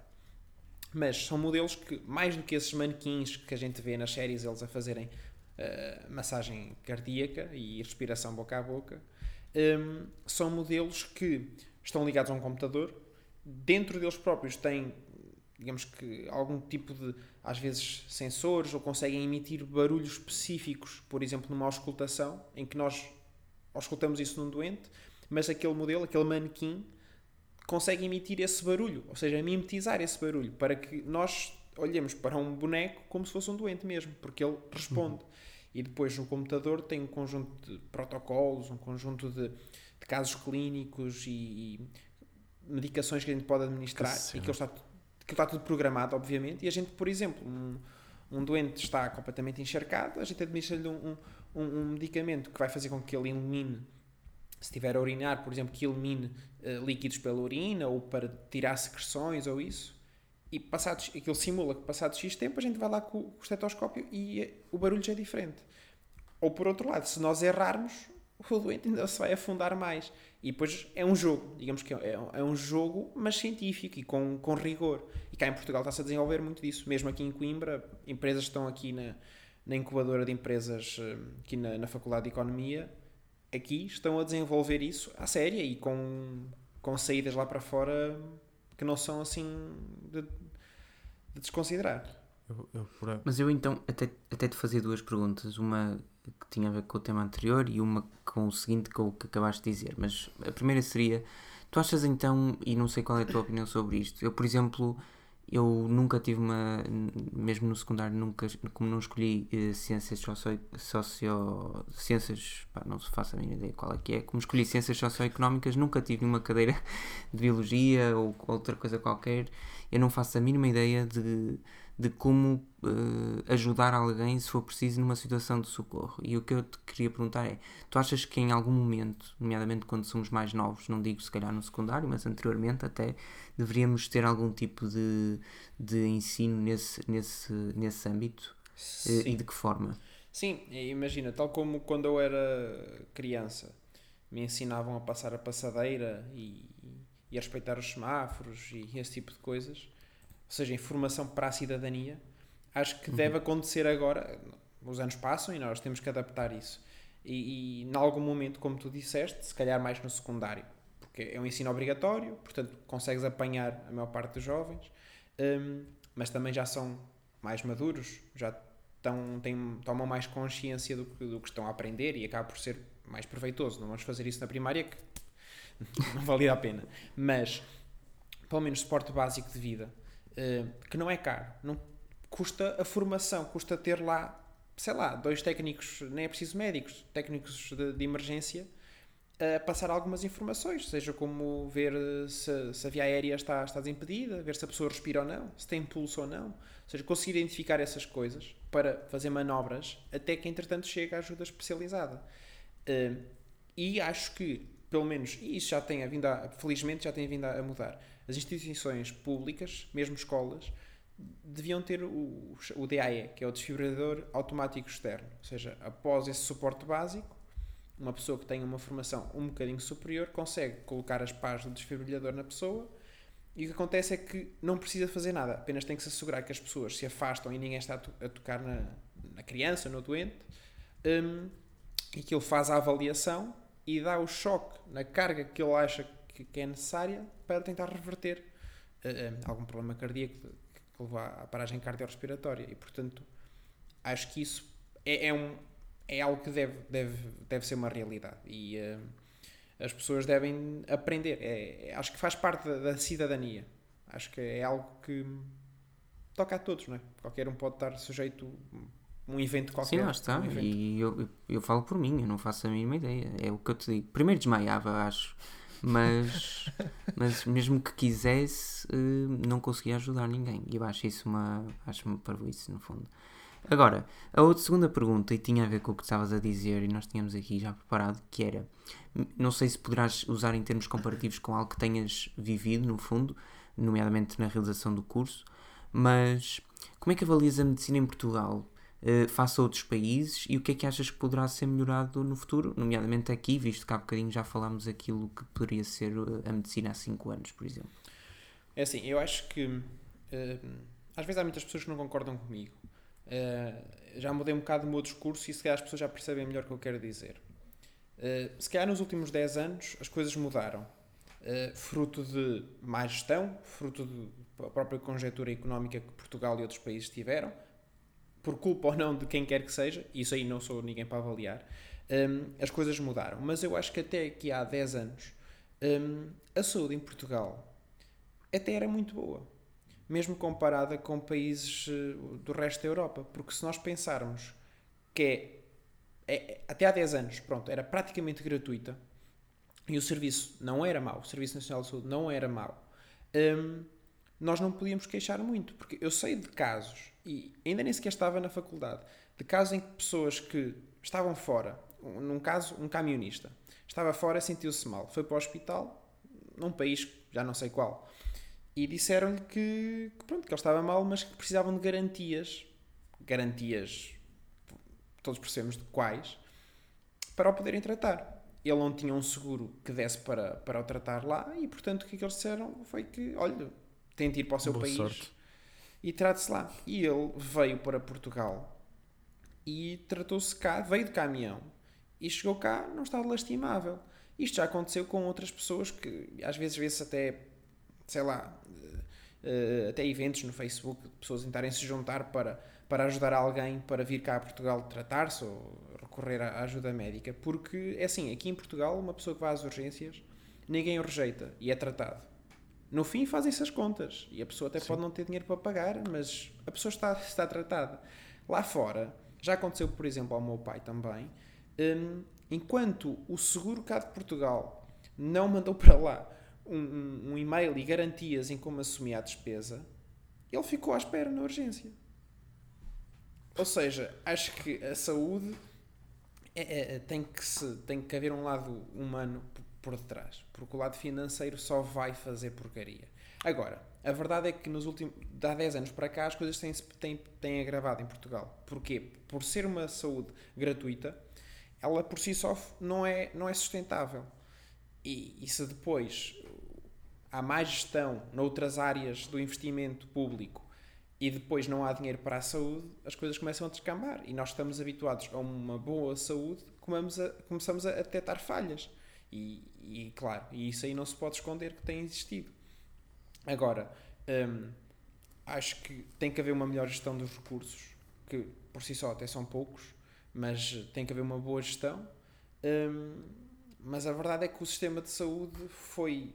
Mas são modelos que, mais do que esses manequins que a gente vê nas séries, eles a fazerem eh, massagem cardíaca e respiração boca a boca, hum, são modelos que estão ligados a um computador, dentro deles próprios têm, digamos que, algum tipo de, às vezes, sensores ou conseguem emitir barulhos específicos, por exemplo, numa auscultação, em que nós auscultamos isso num doente, mas aquele modelo, aquele manequim, consegue emitir esse barulho, ou seja, mimetizar esse barulho, para que nós olhemos para um boneco como se fosse um doente mesmo, porque ele responde. E depois no computador tem um conjunto de protocolos, um conjunto de, de casos clínicos e, e medicações que a gente pode administrar Que e que está, que está tudo programado, obviamente. E a gente, por exemplo, um, um doente está completamente encharcado, a gente administra-lhe um, um, um medicamento que vai fazer com que ele elimine, se estiver a urinar, por exemplo, que elimine eh, líquidos pela urina ou para tirar secreções ou isso. E passados, aquilo simula que passado X tempo a gente vai lá com o estetoscópio e eh, o barulho já é diferente. Ou por outro lado, se nós errarmos, o doente ainda se vai afundar mais. E depois é um jogo, digamos que é, é um jogo, mas científico e com, com rigor. E cá em Portugal está-se a desenvolver muito disso. Mesmo aqui em Coimbra, empresas estão aqui na, na incubadora de empresas, eh, aqui na, na Faculdade de Economia, aqui estão a desenvolver isso à séria e com, com saídas lá para fora que não são assim de, de desconsiderar. Eu, eu, por... Mas eu então até, até te fazia duas perguntas, uma que tinha a ver com o tema anterior e uma com o seguinte com o que acabaste de dizer. Mas a primeira seria, tu achas então, e não sei qual é a tua opinião sobre isto, eu por exemplo, eu nunca tive uma, mesmo no secundário, nunca, como não escolhi eh, ciências socio, socio ciências, pá, não se faça a minha ideia qual é que é, como escolhi ciências socioeconómicas, nunca tive uma cadeira de biologia ou outra coisa qualquer, eu não faço a mínima ideia de de como uh, ajudar alguém se for preciso numa situação de socorro. E o que eu te queria perguntar é: tu achas que em algum momento, nomeadamente quando somos mais novos, não digo se calhar no secundário, mas anteriormente até, deveríamos ter algum tipo de, de ensino nesse, nesse, nesse âmbito? Uh, e de que forma? Sim, imagina, tal como quando eu era criança me ensinavam a passar a passadeira e, e a respeitar os semáforos e esse tipo de coisas ou seja, informação para a cidadania, acho que uhum. deve acontecer agora. Os anos passam e nós temos que adaptar isso. E, e, em algum momento, como tu disseste, se calhar mais no secundário, porque é um ensino obrigatório, portanto consegues apanhar a maior parte dos jovens, um, mas também já são mais maduros, já estão, têm, tomam mais consciência do que, do que estão a aprender e acaba por ser mais proveitoso. Não vamos fazer isso na primária, que não valia a pena. Mas, pelo menos, suporte básico de vida que não é caro. Não, custa a formação, custa ter lá, sei lá, dois técnicos, nem é preciso médicos, técnicos de, de emergência, a passar algumas informações, seja como ver se, se, a via aérea está, está desimpedida, ver se a pessoa respira ou não, se tem pulso ou não, ou seja, conseguir identificar essas coisas para fazer manobras até que entretanto chegue a ajuda especializada. Uh, e acho que, pelo menos, e isso já tem vindo a, felizmente já tem vindo a mudar, as instituições públicas, mesmo escolas, deviam ter o, o DAE, que é o desfibrilador automático externo. Ou seja, após esse suporte básico, uma pessoa que tenha uma formação um bocadinho superior consegue colocar as pás do desfibrilhador na pessoa e o que acontece é que não precisa fazer nada, apenas tem que se assegurar que as pessoas se afastam e ninguém está a, to a tocar na, na, criança, no doente, um, e que ele faz a avaliação e dá o choque na carga que ele acha que, que é necessária para tentar reverter uh, algum problema cardíaco que, levou à paragem cardiorrespiratória. E, portanto, acho que isso é, é, um, é algo que deve, deve, deve ser uma realidade. E uh, as pessoas devem aprender. É, é, acho que faz parte da, da, cidadania. Acho que é algo que toca a todos, não é? Qualquer um pode estar sujeito um evento qualquer. Sim, lá está. Um e eu, eu, eu, falo por mim, eu não faço a mínima ideia. É o que eu te digo. Primeiro desmaiava, acho mas, mas mesmo que quisesse, eh, não conseguia ajudar ninguém. E eu acho isso uma. Acho uma parvoíce, no fundo. Agora, a outra segunda pergunta, e tinha a ver com o que estavas a dizer, e nós tínhamos aqui já preparado, que era: não sei se poderás usar em termos comparativos com algo que tenhas vivido, no fundo, nomeadamente na realização do curso, mas como é que avalias a medicina em Portugal? Uh, face a outros países e o que é que achas que poderá ser melhorado no futuro, nomeadamente aqui, visto que há bocadinho já falámos aquilo que poderia ser eh, a medicina há 5 anos, por exemplo? É assim, eu acho que uh, às vezes há muitas pessoas que não concordam comigo. Uh, já mudei um bocado o meu discurso e se calhar as pessoas já percebem melhor o que eu quero dizer. Uh, se calhar nos últimos 10 anos as coisas mudaram. Uh, fruto de má gestão, fruto da própria conjectura económica que Portugal e outros países tiveram, por culpa ou não de quem quer que seja, isso aí não sou ninguém para avaliar, um, as coisas mudaram. Mas eu acho que até aqui há 10 anos um, a saúde em Portugal até era muito boa, mesmo comparada com países uh, do resto da Europa. Porque se nós pensarmos que é, é, até há 10 anos, pronto, era praticamente gratuita e o serviço não era mau, o Serviço Nacional de Saúde não era mau, um, nós não podíamos queixar muito, porque eu sei de casos e ainda nem sequer estava na faculdade, de casos em que pessoas que estavam fora, num caso, um camionista, estava fora, sentiu-se mal, foi para o hospital, num país, já não sei qual, e disseram-lhe que, que, pronto, que ele estava mal, mas que precisavam de garantias, garantias, todos percebemos de quais, para o poderem tratar. Ele não tinha um seguro que desse para, para o tratar lá e, portanto, o que, é que eles disseram foi que, olha, tente ir para o seu Boa país sorte. E trate-se lá. E ele veio para Portugal e tratou-se cá, veio de caminhão e chegou cá num estado lastimável. Isto já aconteceu com outras pessoas que às vezes vê-se até, sei lá, eh, até eventos no Facebook de pessoas tentarem se juntar para, para ajudar alguém para vir cá a Portugal tratar-se ou recorrer à ajuda médica. Porque é assim, aqui em Portugal, uma pessoa que vai às urgências, ninguém o rejeita e é tratado. No fim fazem-se as contas e a pessoa até pode não ter dinheiro para pagar, mas a pessoa está, está tratada. Lá fora, já aconteceu, por exemplo, ao meu pai também, hum, enquanto o seguro cá de Portugal não mandou para lá um, um- um e-mail e garantias em como assumia a despesa, ele ficou à espera na urgência. Ou seja, acho que a saúde é- é- tem, que se, tem que haver um lado humano por detrás, porque o lado financeiro só vai fazer porcaria. Agora, a verdade é que nos últimos há 10 anos para cá as coisas têm, têm, têm agravado em Portugal. Porquê? Por ser uma saúde gratuita, ela por si só não é, não é sustentável. E, e se depois há mais gestão noutras áreas do investimento público e depois não há dinheiro para a saúde, as coisas começam a descambar. E nós estamos habituados a uma boa saúde, a- começamos a detectar falhas. E, e, claro, e isso aí não se pode esconder que tem existido. Agora, hum, acho que tem que haver uma melhor gestão dos recursos, que por si só até são poucos, mas tem que haver uma boa gestão. Hum, mas a verdade é que o sistema de saúde foi.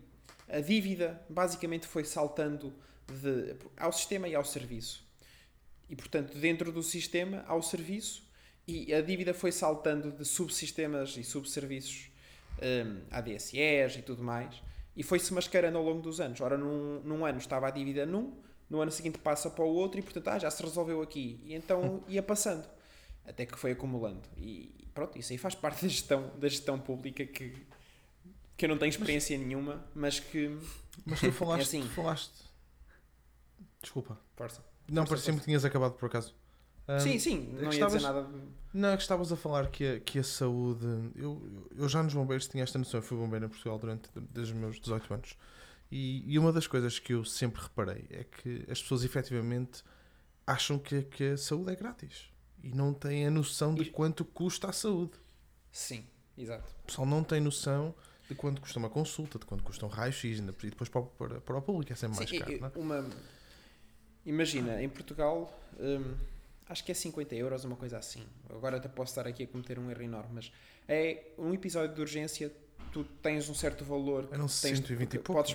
A dívida basicamente foi saltando de, ao sistema e ao serviço. E portanto, dentro do sistema, ao serviço, e a dívida foi saltando de subsistemas e subserviços hum, à DSEs e tudo mais, e foi-se mascarando ao longo dos anos. Ora, num, num ano estava a dívida num, no ano seguinte passa para o outro, e portanto, ah, já se resolveu aqui. E então ia passando, até que foi acumulando. E pronto, isso aí faz parte da gestão, da gestão pública que, que eu não tenho experiência nenhuma, mas que. Mas tu falaste. É assim. tu falaste... Desculpa. Força. Não, Força, parecia-me que tinhas acabado por acaso. Ahm, sim, sim, não ia dizer nada. Não, é que estavas a falar que a, que a saúde. Eu, eu já nos bombeiros tinha esta noção. Eu fui bombeiro em Portugal durante desde os meus 18 anos. E, e uma das coisas que eu sempre reparei é que as pessoas efetivamente acham que, que a saúde é grátis. E não têm a noção de quanto custa a saúde. Sim, exato. O pessoal não tem noção de quanto custa uma consulta, de quanto custa um raio-x, e depois para, o- para, para o público é sempre mais Sim, caro. é? uma... Imagina, em Portugal, hum, acho que é 50 euros, uma coisa assim. Agora até posso estar aqui a cometer um erro enorme, mas é um episódio de urgência, tu tens um certo valor. Eram que tens, 120 e pouco. podes-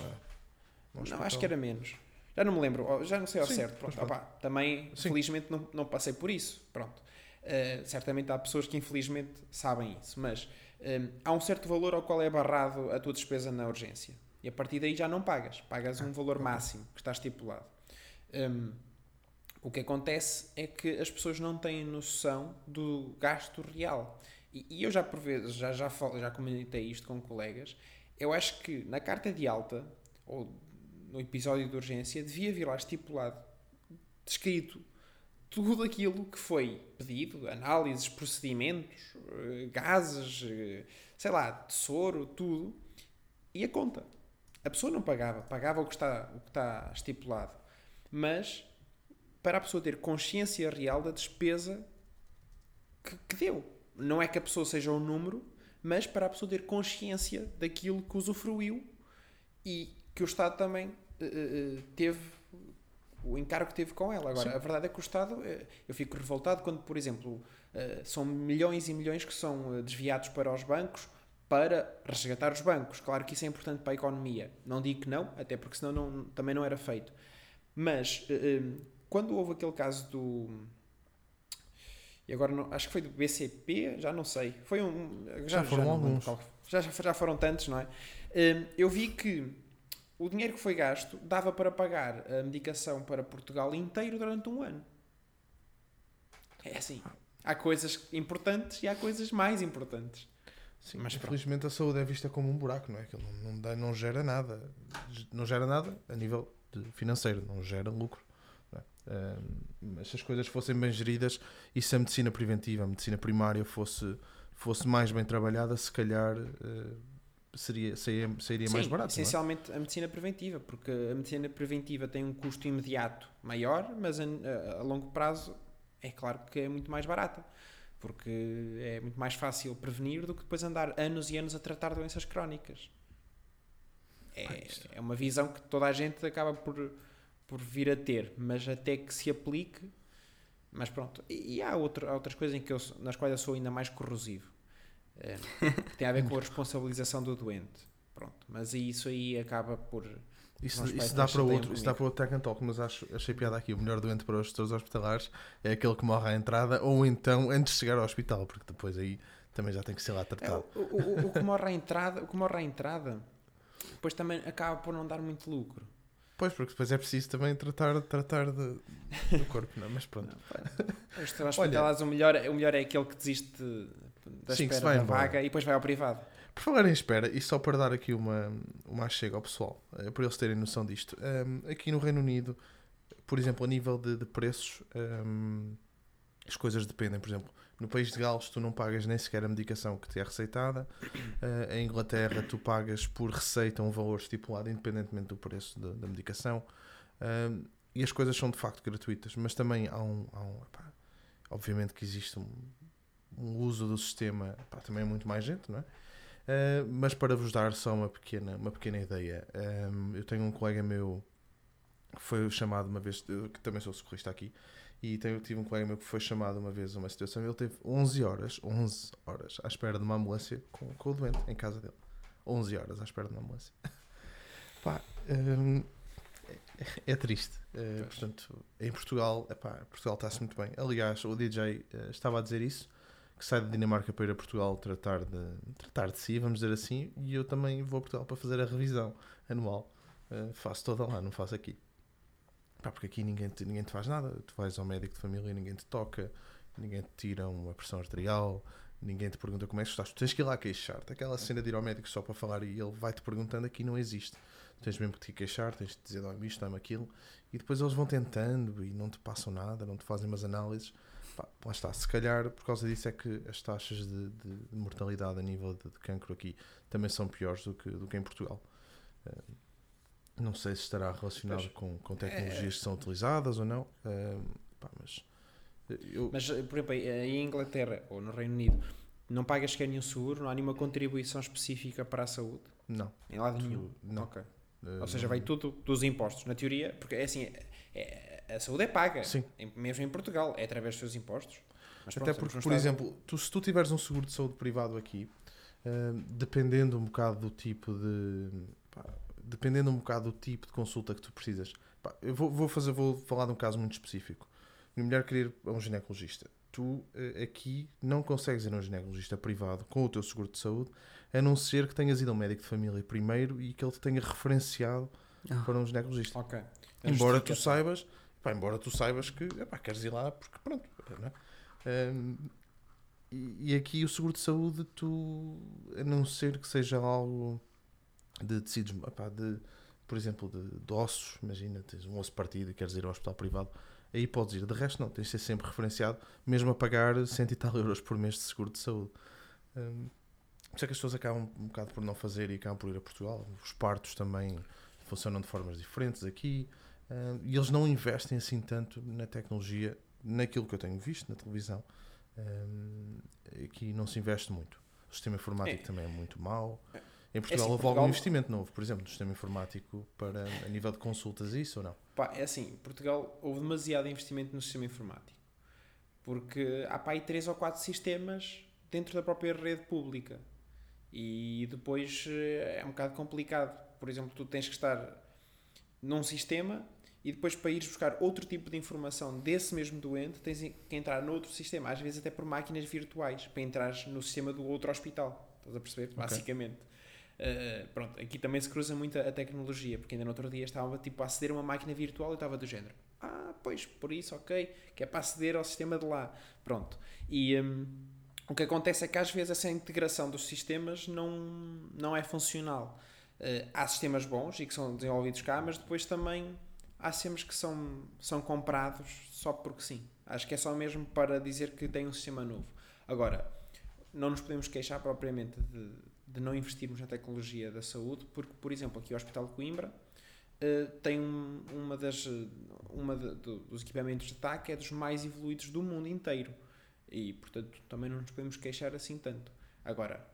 não é? Não, acho que era menos. Já não me lembro, já não sei ao Sim, certo. Pronto, opá, também, Sim. felizmente, não, não passei por isso. Pronto. Uh, certamente há pessoas que, infelizmente, sabem isso, mas um, há um certo valor ao qual é barrado a tua despesa na urgência. E a partir daí já não pagas. Pagas um valor máximo que está estipulado. Um, o que acontece é que as pessoas não têm noção do gasto real. E, e eu já por vezes, já, já, falo, já comentei isto com colegas, eu acho que na carta de alta, ou no episódio de urgência, devia vir lá estipulado, descrito, tudo aquilo que foi pedido, análises, procedimentos, eh, gases, eh, sei lá, tesouro, tudo, e a conta. A pessoa não pagava, pagava o que está, o que está estipulado. Mas para a pessoa ter consciência real da despesa que, que deu. Não é que a pessoa seja um número, mas para a pessoa ter consciência daquilo que usufruiu e que o Estado também eh, teve o encargo que teve com ela. Agora, Sim. a verdade é que o Estado, eu fico revoltado quando, por exemplo, eh, são milhões e milhões que são desviados para os bancos para resgatar os bancos. Claro que isso é importante para a economia. Não digo que não, até porque senão não, também não era feito. Mas quando houve aquele caso do. E agora não, acho que foi do BCP, já não sei. Foi um. Já foram não lembro alguns. qual- Já, já, já foram tantos, não é? Eh, Eu vi que o dinheiro que foi gasto dava para pagar a medicação para Portugal inteiro durante um ano. É assim. Há coisas importantes e há coisas mais importantes. Sim, Mas pronto. infelizmente a saúde é vista como um buraco, não é? Que não, não, dá, não gera nada. Não gera nada a nível financeiro, não gera lucro. É? Mas se as coisas fossem bem geridas e se a medicina preventiva, a medicina primária fosse, fosse mais bem trabalhada, se calhar eh, seria, sairia, sairia mais Sim, barato. é? essencialmente a medicina preventiva, porque a medicina preventiva tem um custo imediato maior, mas a, a- a longo prazo é claro que é muito mais barata, porque é muito mais fácil prevenir do que depois andar anos e anos a tratar doenças crónicas. É, é uma visão que toda a gente acaba por, por vir a ter, mas até que se aplique. Mas pronto, e, e há, outro, há outras coisas em que eu, nas quais eu sou ainda mais corrosivo. É, que tem a ver com a responsabilização do doente. Pronto, mas isso aí acaba por. Isso, isso dá para outro, isso dá para outro Tech and Talk, mas acho, achei piada aqui. O melhor doente para os gestores hospitalares é aquele que morre à entrada ou então antes de chegar ao hospital, porque depois aí também já tem que ser lá É, tratado. o, o- o que morre à entrada, o que morre à entrada, depois também acaba por não dar muito lucro. Pois, porque depois é preciso também tratar, tratar de, do corpo, não é? Mas pronto. Os o melhor, o melhor é aquele que desiste da Sim, espera da vaga e depois vai ao privado. Por falar em espera, e só para dar aqui uma, uma chega ao pessoal, eh, para eles terem noção disto, ehm, aqui no Reino Unido, por exemplo, a nível de, de preços, ehm, as coisas dependem. Por exemplo, no país de Gales, tu não pagas nem sequer a medicação que te é receitada. Eh, em Inglaterra, tu pagas por receita um valor estipulado, independentemente do preço da- da medicação. Ehm, e as coisas são de facto gratuitas, mas também há um. Há um epá, obviamente que existe um, um uso do sistema, epá, também é muito mais gente, não é? Uh, mas para vos dar só uma pequena, uma pequena ideia, um, eu tenho um colega meu que foi chamado uma vez, que também sou socorrista aqui, e tenho, tive um colega meu que foi chamado uma vez a uma situação, ele teve 11 horas, 11 horas à espera de uma ambulância com, com o doente em casa dele. 11 horas à espera de uma ambulância. Pá, um, é, é triste. Uh, portanto, em Portugal, epá, Portugal está-se muito bem. Aliás, o DJ uh, estava a dizer isso que sai da Dinamarca para ir a Portugal tratar de, tratar de si, vamos dizer assim, e eu também vou a Portugal para fazer a revisão anual. Uh, faço toda lá, não faço aqui. Pá, porque aqui ninguém te, ninguém te faz nada. Tu vais ao médico de família, ninguém te toca, ninguém te tira uma pressão arterial, ninguém te pergunta como é que estás. Tu tens que ir lá queixar-te. Aquela cena de ir ao médico só para falar e ele vai-te perguntando aqui não existe. Tens mesmo que te queixar, tens de dizer dá-me isto, dá-me aquilo, e depois eles vão tentando e não te passam nada, não te fazem umas análises. Pá, lá está, se calhar por causa disso é que as taxas de, de- de mortalidade a nível de, de cancro aqui também são piores do que, do que em Portugal. Eh, não sei se estará relacionado Pois. com, com tecnologias que são utilizadas ou não, eh, pá, mas eh, eu, Mas, por exemplo, aí em Inglaterra ou no Reino Unido, não pagas sequer nenhum seguro, não há nenhuma contribuição específica para a saúde, não. em lado Tu- nenhum. não. Ok. Eh, Ou seja, vai tudo dos impostos. Na teoria, porque é assim, é- é- a saúde é paga, Sim. em- mesmo em Portugal, é através dos seus impostos. Mas Até pronto, porque, por exemplo, tu, se tu tiveres um seguro de saúde privado aqui, eh, dependendo um bocado do tipo de. pá, dependendo um bocado do tipo de consulta que tu precisas. pá, eu vou, vou fazer, vou falar de um caso muito específico. Minha mulher queria ir a um ginecologista. Tu eh, aqui não consegues ir a um ginecologista privado com o teu seguro de saúde, a não ser que tenhas ido a um médico de família primeiro e que ele te tenha referenciado Ah. para um ginecologista. Ok. Embora tu saibas, pá, embora tu saibas que epá, queres ir lá porque pronto, não é? E, e aqui o seguro de saúde, tu, a não ser que seja algo de tecidos, epá, de, por exemplo, de, de ossos, imagina, tens um osso partido e queres ir ao hospital privado, aí podes ir. De resto, não, tens de ser sempre referenciado, mesmo a pagar cento e tal euros por mês de seguro de saúde. Hum, por isso é que as pessoas acabam um bocado por não fazer e acabam por ir a Portugal. Os partos também funcionam de formas diferentes aqui. hum, e eles não investem assim tanto na tecnologia, naquilo que eu tenho visto na televisão. Hum, aqui não se investe muito. O sistema informático É. também é muito mau. Em Portugal assim, houve Portugal- algum investimento novo, por exemplo, no sistema informático para a nível de consultas, isso ou não? Pá, é assim, Portugal houve demasiado investimento no sistema informático. Porque há pá, aí três ou quatro sistemas dentro da própria rede pública. E depois eh, é um bocado complicado. Por exemplo, tu tens que estar num sistema e depois para ires buscar outro tipo de informação desse mesmo doente tens que entrar noutro sistema, às vezes até por máquinas virtuais, para entrares no sistema do outro hospital. Estás a perceber? Basicamente. Uh, pronto, aqui também se cruza muito a, a tecnologia, porque ainda no outro dia estava tipo a aceder a uma máquina virtual e estava do género. Ah, pois, por isso, ok, que é para aceder ao sistema de lá. Pronto. E hum, o que acontece é que às vezes essa integração dos sistemas não, não é funcional. Uh, há sistemas bons e que são desenvolvidos cá, mas depois também há sistemas que são, são comprados só porque sim. Acho que é só mesmo para dizer que tem um sistema novo. Agora, não nos podemos queixar propriamente de, de não investirmos na tecnologia da saúde, porque, por exemplo, aqui o Hospital de Coimbra eh, tem um- uma das eh, uma de- do- dos equipamentos de TAC é dos mais evoluídos do mundo inteiro. E portanto também não nos podemos queixar assim tanto. Agora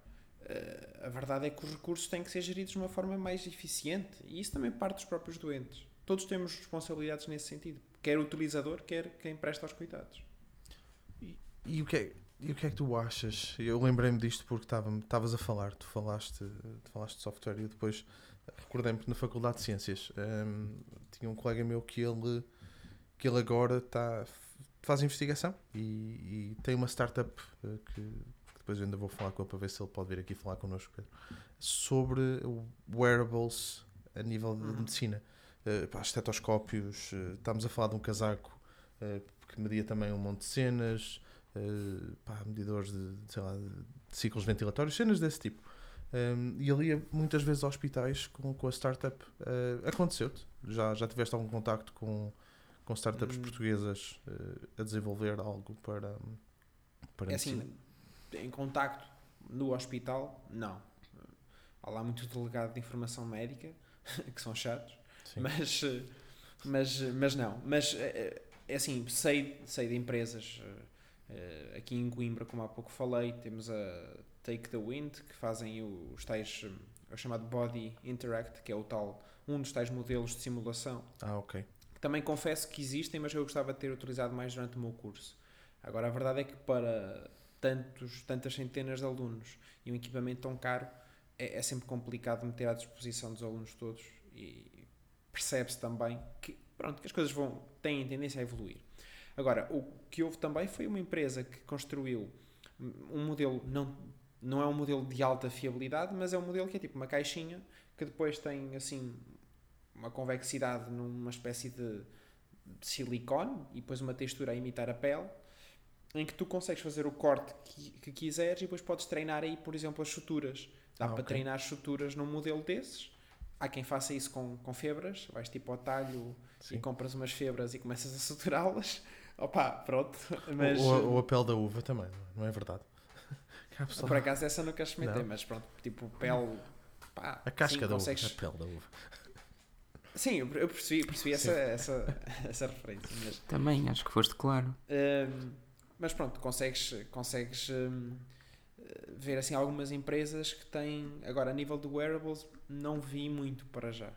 eh, a verdade é que os recursos têm que ser geridos de uma forma mais eficiente e isso também parte dos próprios doentes. Todos temos responsabilidades nesse sentido quer o utilizador quer quem presta aos cuidados. E o que é, e o que, é que tu achas? Eu lembrei-me disto porque estava- estavas a falar, tu falaste, tu falaste de software e eu depois recordei-me que na Faculdade de Ciências hum, tinha um colega meu que ele, que ele agora está, faz investigação e, e tem uma startup eh, que, que depois eu ainda vou falar com ele para ver se ele pode vir aqui falar connosco Pedro, sobre wearables a nível de Uhum. medicina. Pá, estetoscópios, eh, estamos a falar de um casaco eh, que media também um monte de cenas, eh, pá, medidores de, sei lá, de ciclos ventilatórios, cenas desse tipo. Um, e ali ia muitas vezes hospitais com, com a startup. Uh, Aconteceu-te? Já, já tiveste algum contacto com, com startups Hum. portuguesas uh, a desenvolver algo para, para É assim, em contacto no hospital, não. Há lá muito delegado de informação médica, que são chatos, Sim. mas, eh, mas, eh, mas não. Mas, eh, é assim, sei, sei de empresas eh, eh, aqui em Coimbra, como há pouco falei, temos a Take the Wind, que fazem os tais, eh, o chamado Body Interact, que é o tal, um dos tais modelos de simulação Ah, ok. que também confesso que existem, mas eu gostava de ter utilizado mais durante o meu curso. Agora, a verdade é que para tantos, tantas centenas de alunos e um equipamento tão caro, é, é sempre complicado meter à disposição dos alunos todos e percebe-se também que, pronto, que as coisas vão, têm tendência a evoluir. Agora, o que houve também foi uma empresa que construiu um modelo, não, não é um modelo de alta fiabilidade, mas é um modelo que é tipo uma caixinha que depois tem assim uma convexidade numa espécie de, de silicone e depois uma textura a imitar a pele, em que tu consegues fazer o corte que, que quiseres e depois podes treinar aí, por exemplo, as suturas. Dá Ah, para ok. treinar suturas num modelo desses. Há quem faça isso com, com febras, vais tipo ao talho Sim. e compras umas febras e começas a suturá-las. Opa, pronto. Mas ou, ou a pele da uva também, não é verdade? Cá, pessoal, por acaso essa nunca experimentei, Não. mas pronto, tipo pele. Pá, a casca sim, da uva. consegues- A pele da uva. Sim, eu percebi, percebi essa, essa, essa referência. Mas, Também, acho que foste claro. hum, mas pronto, consegues, consegues hum, ver assim algumas empresas que têm. Agora, a nível de wearables, não vi muito para já.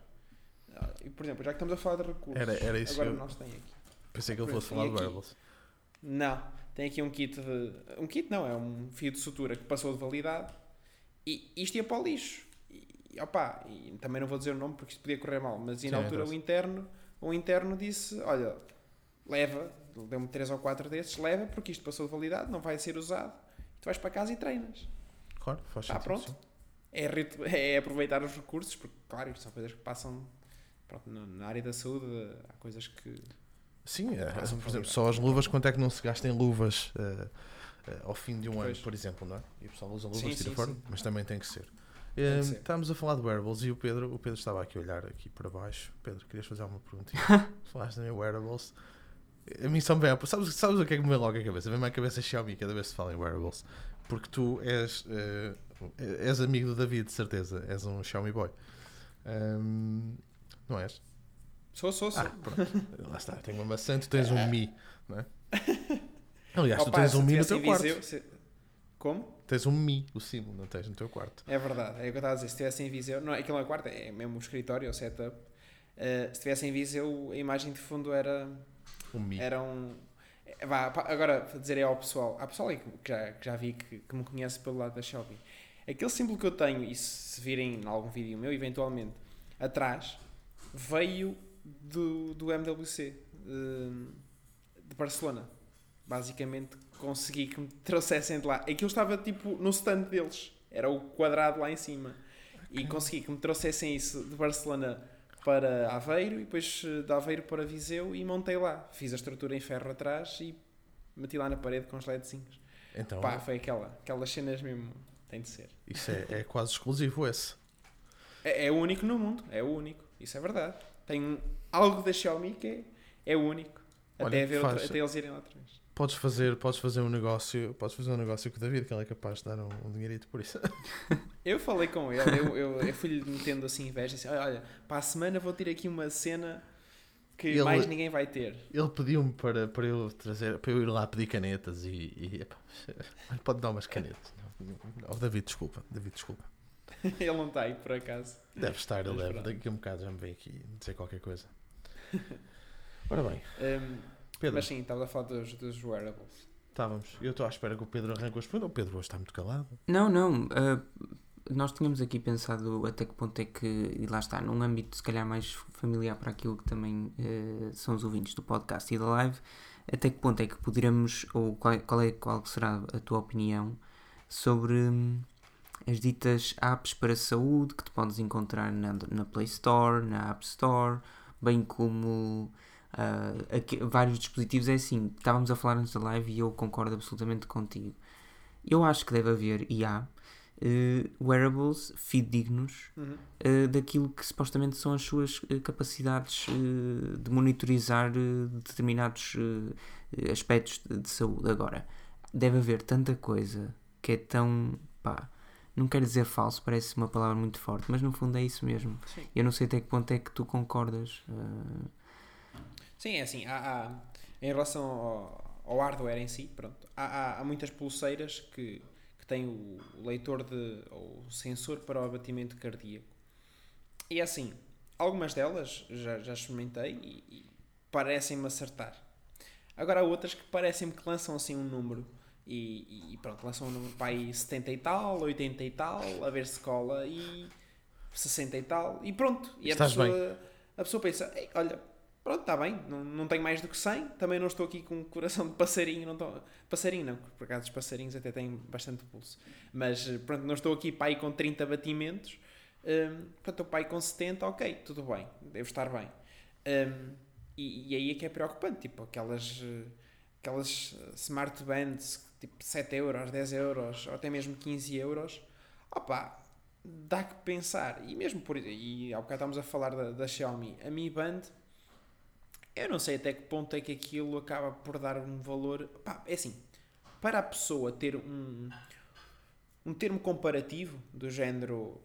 Ah, E, por exemplo, já que estamos a falar de recursos, Era, era isso agora eu nós tem aqui. Pensei que ele fosse falar e de wearables. Não, tem aqui um kit de. Um kit não, é um fio de sutura que passou de validade e isto ia para o lixo. E, opá, e também não vou dizer o nome porque isto podia correr mal, mas e na Sim, altura o interessa. interno, o interno disse: Olha, leva, deu-me 3 ou 4 desses, leva porque isto passou de validade, não vai ser usado. Tu vais para casa e treinas. Claro, faz Tá, sentido. pronto. É, rit- é aproveitar os recursos, porque, claro, isto são coisas que passam. Pronto, na área da saúde há coisas que. Sim, é, Passam por exemplo, só as luvas, quanto é que não se gasta em luvas eh, eh, ao fim de um ano, Pois. por exemplo, não é? E o pessoal usa luvas, Sim, tira sim, fora, sim. mas também tem que ser. que Eh, ser. Estávamos a falar de wearables e o Pedro, o Pedro estava aqui a olhar aqui para baixo. Pedro, querias fazer alguma perguntinha? Falaste em wearables. A mim só me vem, sabes, sabes o que é que me vem logo à cabeça? Vem-me à cabeça Xiaomi cada vez que se fala em wearables. Porque tu és, eh, és amigo do David, de certeza. És um Xiaomi boy. Ahm, não és? Sou, sou, sou. Ah, pronto. Lá está, tenho uma maçã, tu tens um Mi, não é? Aliás, tu Opa, tens se um Mi no teu quarto. Viseu, se- Como? Tens um Mi, o símbolo, não tens no teu quarto. É verdade, é o que eu estava a dizer. Se estivesse em Viseu, não, aquilo não é quarto, é mesmo o escritório, o setup. Uh, se estivesse em Viseu, a imagem de fundo era, Um Mi. era um. é, Vá, agora, para dizer é ao pessoal, há pessoal aí que já, que já vi que, que me conhece pelo lado da Xiaomi. Aquele símbolo que eu tenho, e se virem em algum vídeo meu, eventualmente, atrás, veio do, do MWC de, de Barcelona. Basicamente, consegui que me trouxessem de lá. Aquilo estava tipo no stand deles, era o quadrado lá em cima. E consegui que me trouxessem isso de Barcelona para Aveiro e depois eh, de Aveiro para Viseu e montei lá. Fiz a estrutura em ferro atrás e meti lá na parede com os LEDzinhos. Então, Pá, foi aquela, aquelas cenas mesmo, tem de ser. isso é, é quase exclusivo esse. É, é o único no mundo, é o único, isso é verdade. Tem algo da Xiaomi que é, é o único. Olha, Até, ver outra- faz- até eles irem lá vez. Podes fazer, podes fazer um negócio, podes fazer um negócio com o David, que ele é capaz de dar um, um dinheirito por isso. Eu falei com ele, eu, eu, eu fui-lhe metendo assim inveja, assim, olha, para a semana vou ter aqui uma cena que Ele- mais ninguém vai ter. Ele pediu-me para, para eu trazer, para eu ir lá pedir canetas e, e pode dar umas canetas. Oh, David, desculpa, David, desculpa. Ele não está aí, por acaso. Deve estar, ele deve. pronto. Daqui a um bocado já me vem aqui dizer qualquer coisa. Ora bem, Um, Pedro, mas sim, estava a falar dos, dos wearables. estávamos. Eu estou à espera que o Pedro arranque as perguntas. O Pedro hoje está muito calado. Não, não. ah, nós tínhamos aqui pensado até que ponto é que, e lá está, num âmbito se calhar mais familiar para aquilo que também eh, são os ouvintes do podcast e da live, até que ponto é que poderemos, ou qual, qual é, qual será a tua opinião sobre hum, as ditas apps para saúde que tu podes encontrar na, na Play Store, na App Store, bem como ah, aqui- vários dispositivos. É assim, estávamos a falar antes da live e eu concordo absolutamente contigo. Eu acho que deve haver, e há, eh, wearables fidedignos Uhum. eh, daquilo que supostamente são as suas eh, capacidades eh, de monitorizar eh, determinados aspectos de, de saúde. Agora, deve haver tanta coisa que é tão. pá, não quero dizer falso, parece uma palavra muito forte, mas no fundo é isso mesmo. Sim. Eu não sei até que ponto é que tu concordas. eh, Sim, é assim, há, há- em relação ao, ao hardware em si, pronto, há, há, muitas pulseiras que, que têm o, o leitor de, ou o sensor para o abatimento cardíaco. E é assim, algumas delas já, já experimentei e, e parecem-me acertar. Agora há outras que parecem-me que lançam assim um número e, e pronto, lançam um número para aí 70 e tal, 80 e tal, a ver se cola e 60 e tal, e pronto. E a Estás pessoa, a pessoa pensa, "Ei, olha, pronto, está bem, não, não tenho mais do que 100, também não estou aqui com um coração de passarinho, não estou, passarinho não, por acaso os passarinhos até têm bastante pulso, mas eh, pronto, não estou aqui para aí com 30 batimentos, hum, pronto, estou para aí com 70, ok, tudo bem, devo estar bem. Hum, e, e aí é que é preocupante, tipo, aquelas, eh, aquelas eh, smart bands, tipo 7 euros, 10 euros, ou até mesmo 15 euros, opá, dá que pensar. E mesmo por e há bocado estávamos a falar da, da Xiaomi, a Mi Band, eu não sei até que ponto é que aquilo acaba por dar um valor. É assim, para a pessoa ter um, um termo comparativo do género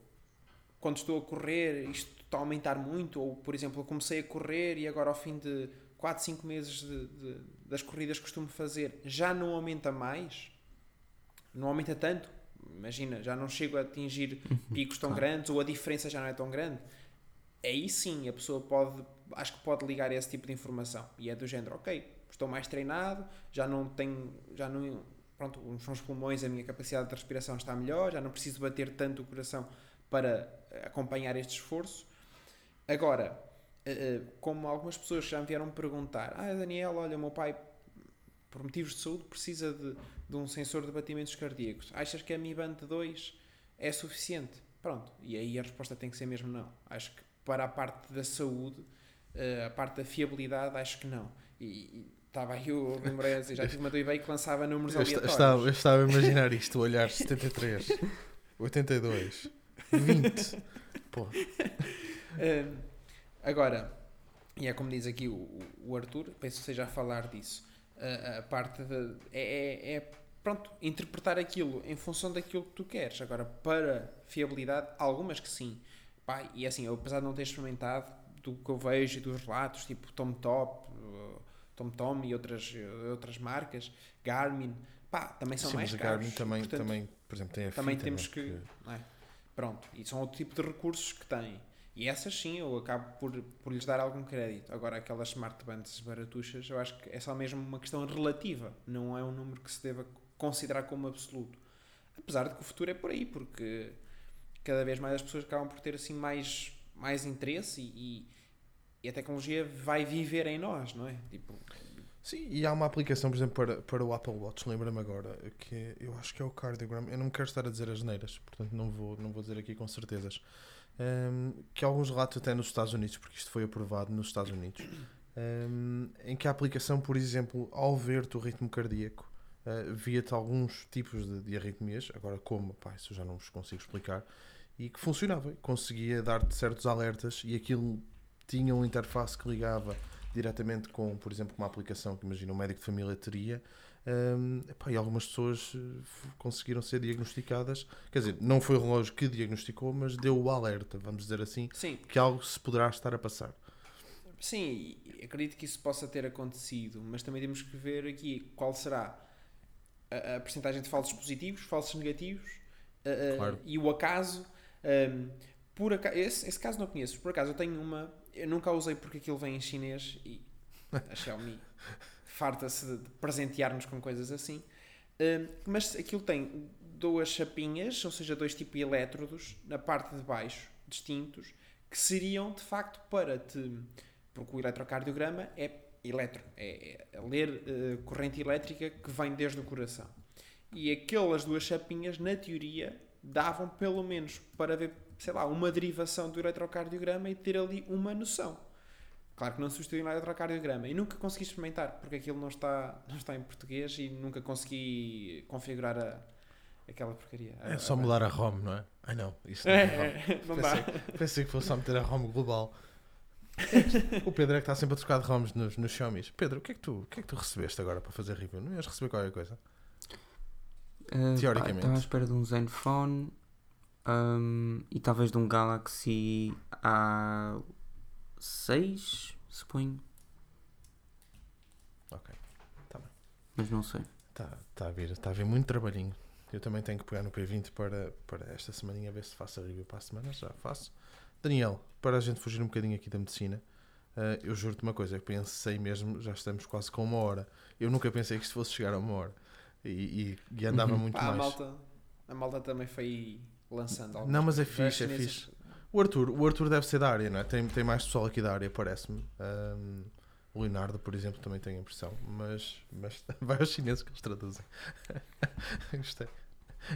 quando estou a correr, isto está a aumentar muito, ou por exemplo, eu comecei a correr e agora ao fim de 4, 5 meses de, de- das corridas que costumo fazer já não aumenta mais, não aumenta tanto. Imagina, já não chego a atingir picos tão grandes ou a diferença já não é tão grande. Aí sim a pessoa pode, acho que pode ligar esse tipo de informação e é do género, ok, estou mais treinado, já não tenho, já não, pronto, os meus pulmões, a minha capacidade de respiração está melhor, já não preciso bater tanto o coração para acompanhar este esforço. Agora, como algumas pessoas já me vieram perguntar, ah Daniel, olha, o meu pai por motivos de saúde precisa de, de um sensor de batimentos cardíacos. Achas que a Mi Band 2 é suficiente? Pronto, e aí a resposta tem que ser mesmo não. Acho que para a parte da saúde, eh, a parte da fiabilidade, acho que não. E, estava aí o dizer, já tive uma do eBay que lançava números Eu, aleatórios. estava, eu estava a imaginar isto, o olhar 73, 82, 20. Pô, Hum, agora, e é como diz aqui o, o- Arthur, penso que seja a falar disso. A, a parte de. É, é- é, pronto, interpretar aquilo em função daquilo que tu queres. Agora, para fiabilidade, algumas que sim. Pá, e assim, eu, apesar de não ter experimentado, do que eu vejo e dos relatos, tipo Tom Top, uh, Tom Tom e outras, outras marcas, Garmin, pá, também são sim, mais mas caros. Garmin também, portanto, também, por exemplo, tem a também fita, temos né, que. não é? Pronto, e são outro tipo de recursos que têm. E essas sim, eu acabo por, por lhes dar algum crédito. Agora, aquelas smart bands baratuchas, eu acho que é só mesmo uma questão relativa, não é um número que se deva considerar como absoluto. Apesar de que o futuro é por aí, porque cada vez mais as pessoas acabam por ter assim mais, mais interesse e, e a tecnologia vai viver em nós, não é? Tipo, Sim, e há uma aplicação, por exemplo, para, para o Apple Watch, lembra-me agora, que eu acho que é o Cardiogram. Eu não me quero estar a dizer as neiras, portanto não vou, não vou dizer aqui com certezas. Hum, que alguns relatos até nos Estados Unidos, porque isto foi aprovado nos Estados Unidos, hum, em que a aplicação, por exemplo, ao ver-te o ritmo cardíaco, uh, via-te alguns tipos de, de arritmias, agora como, pá, isso eu já não vos consigo explicar, e que funcionava, conseguia dar-te certos alertas e aquilo tinha uma interface que ligava diretamente com, por exemplo, uma aplicação que imagina um médico de família teria. Hum, epá, e algumas pessoas eh, conseguiram ser diagnosticadas. Quer dizer, não foi o relógio que diagnosticou, mas deu o alerta, vamos dizer assim, Sim, que algo se poderá estar a passar. sim, acredito que isso possa ter acontecido, mas também temos que ver aqui qual será a, a percentagem de falsos positivos, falsos negativos a- a- Claro. e o acaso. hum, por acaso, esse, esse caso não conheço. Por acaso eu tenho uma. Eu nunca a usei porque aquilo vem em chinês e a Xiaomi farta-se de presentear-nos com coisas assim. Hum, mas aquilo tem duas chapinhas, ou seja, dois tipos de elétrodos na parte de baixo, distintos, que seriam de facto para te. Porque o eletrocardiograma é eletro, é, é ler eh, corrente elétrica que vem desde o coração. E aquelas duas chapinhas, na teoria, davam pelo menos para ver, sei lá, uma derivação do eletrocardiograma e ter ali uma noção. Claro que não substitui o eletrocardiograma. E nunca consegui experimentar, porque aquilo não está, não está em português e nunca consegui configurar a, aquela porcaria. A- É só a- mudar a ROM, não é? Ai não, isso não é, ROM. É, é, não dá. Pensei que fosse só meter a ROM global. o Pedro é que está sempre a trocar de ROMs nos, nos Xiaomi. Pedro, o que, é que tu, o que é que tu recebeste agora para fazer review? Não ias receber qualquer coisa? Uh, Teoricamente. Estava à espera de um Zenfone um, e talvez de um Galaxy A6, suponho. Ok, Mas não sei. está tá a vir, está a vir muito trabalhinho. Eu também tenho que pegar no P20 para, para esta semaninha, ver se faço a review para a semana. Já faço. Daniel, para a gente fugir um bocadinho aqui da medicina, eh, eu juro-te uma coisa, eu pensei mesmo, já estamos quase com uma hora. Eu nunca pensei que isto fosse chegar a uma hora. E, e- e andava Uhum. muito Pá, a, mais. malta, a malta também foi lançando algumas Não, mas é fixe, é fixe. O Arthur, o Arthur deve ser da área, não é? Tem, tem mais pessoal aqui da área, parece-me. Ahm, o Leonardo, por exemplo, também tem a impressão. Mas, mas vai aos chineses que eles traduzem. Gostei.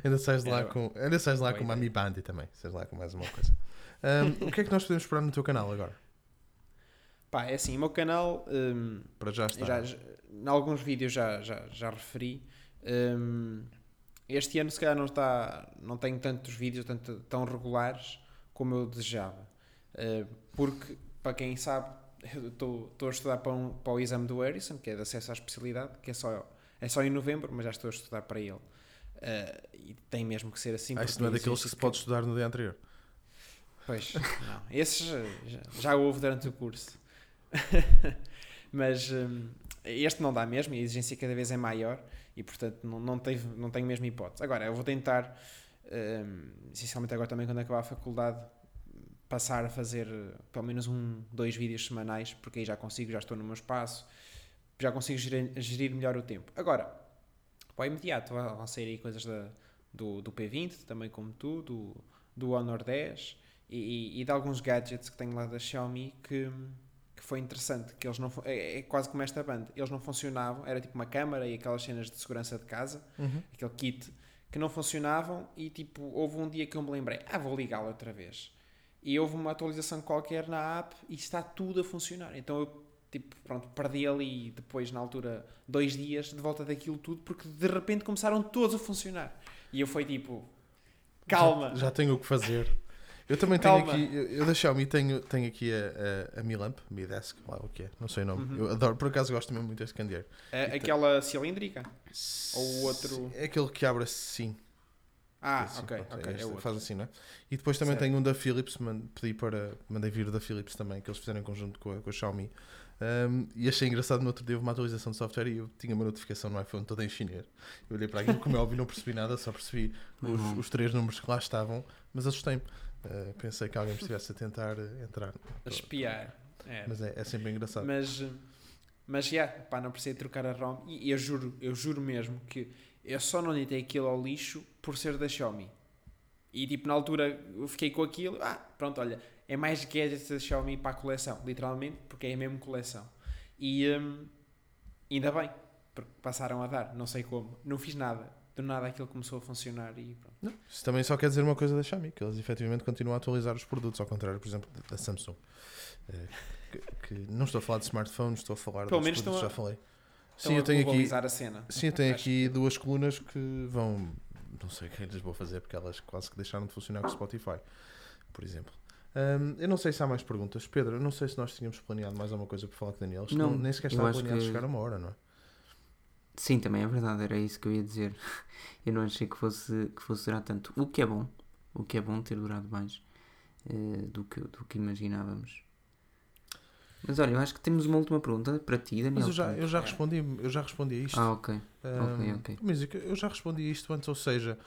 Ainda sais de lá É, com, ainda sais lá com uma. Mi Bandi também. Sais lá com mais uma coisa. Ahm, o que é que nós podemos esperar no teu canal agora? Pá, é assim, o meu canal, hum, Para já estar. já, já, em alguns vídeos já, já, já referi. hum, este ano, se calhar, não, está, não tenho tantos vídeos tanto, tão regulares como eu desejava. Uh, porque, para quem sabe, eu estou a estudar para, um, para o exame do Harrison, que é de acesso à especialidade, que é só, é só em novembro, mas já estou a estudar para ele. Uh, e tem mesmo que ser assim. ah, porque não é daqueles que se pode estudar no dia anterior. Pois, não. Esses já, já, houve durante o curso. Mas hum, este não dá mesmo e a exigência cada vez é maior e, portanto, não, não, teve, não tenho mesmo hipótese. Agora, eu vou tentar, hum, essencialmente agora também quando acabar a faculdade, passar a fazer pelo menos um, dois vídeos semanais, porque aí já consigo, já estou no meu espaço, já consigo gerir, gerir melhor o tempo. Agora, para o imediato, vão sair aí coisas da, do, do P20, também como tu, do, do Honor 10 e, e- de alguns gadgets que tenho lá da Xiaomi que, que foi interessante, que eles não é, é quase como esta banda, eles não funcionavam, era tipo uma câmara e aquelas cenas de segurança de casa, Uhum. aquele kit que não funcionavam e tipo, houve um dia que eu me lembrei, ah, vou ligá-lo outra vez. E houve uma atualização qualquer na app e está tudo a funcionar. Então eu, tipo, pronto, perdi ali depois, na altura, dois dias de volta daquilo tudo, porque de repente começaram todos a funcionar. E eu fui tipo, calma. Já, já tenho o que fazer. Eu também Calma. tenho aqui, eu, eu da Xiaomi tenho, tenho aqui a, a, a Mi Lamp, Mi Desk, lá o que é, não sei o nome. Uhum. Eu adoro, por acaso gosto mesmo muito deste candeeiro. A- aquela cilíndrica? Ou o outro- É aquele que abre assim. Ah, assim, ok, pronto, ok, este, é o outro. Faz assim, não é? E depois também Certo. tenho um da Philips, man- pedi para, mandei vir o da Philips também, que eles fizeram em conjunto com a, com a Xiaomi. Um, e achei engraçado, no outro dia houve uma atualização de software e eu tinha uma notificação no iPhone toda em chinês. Eu olhei para aquilo, como é óbvio, não percebi nada, só percebi Muito os, os três números que lá estavam, mas assustei-me. Uh, pensei que alguém me estivesse a tentar uh, entrar. A espiar. É. Mas é, é sempre engraçado. Mas, mas já, pá, não precisei trocar a ROM. E eu juro, eu juro mesmo que eu só não deitei aquilo ao lixo por ser da Xiaomi. E tipo, na altura eu fiquei com aquilo, ah, pronto, olha, é mais gadgets da Xiaomi para a coleção, literalmente, porque é a mesma coleção. E hum, ainda bem, porque passaram a dar, não sei como, não fiz nada, do nada aquilo começou a funcionar e pronto. Não, isso também só quer dizer uma coisa da Xiaomi, que eles efetivamente continuam a atualizar os produtos, ao contrário, por exemplo, da- Samsung. Eh, que, que não estou a falar de smartphones, estou a falar Pelo menos produtos, a- já falei. Estão Sim, eu a tenho aqui, a cena. sim, eu tenho Acho aqui duas colunas que vão. Não sei o que lhes vou fazer, porque elas quase que deixaram de funcionar com o Spotify, por exemplo. Hum, eu não sei se há mais perguntas. Pedro, eu não sei se nós tínhamos planeado mais alguma coisa para falar com o Daniel. Não, não, nem sequer estava planeado que- chegar a uma hora, não é? Sim, também é verdade, era isso que eu ia dizer. Eu não achei que fosse, que fosse durar tanto. O que é bom, o que é bom ter durado mais eh, do, que, do que imaginávamos. Mas olha, eu acho que temos uma última pergunta para ti, Daniel. Mas eu já, eu já respondi, eu já respondi a isto. Ah, ok. Ok, ok. Mas eu já respondi a isto antes, ou seja,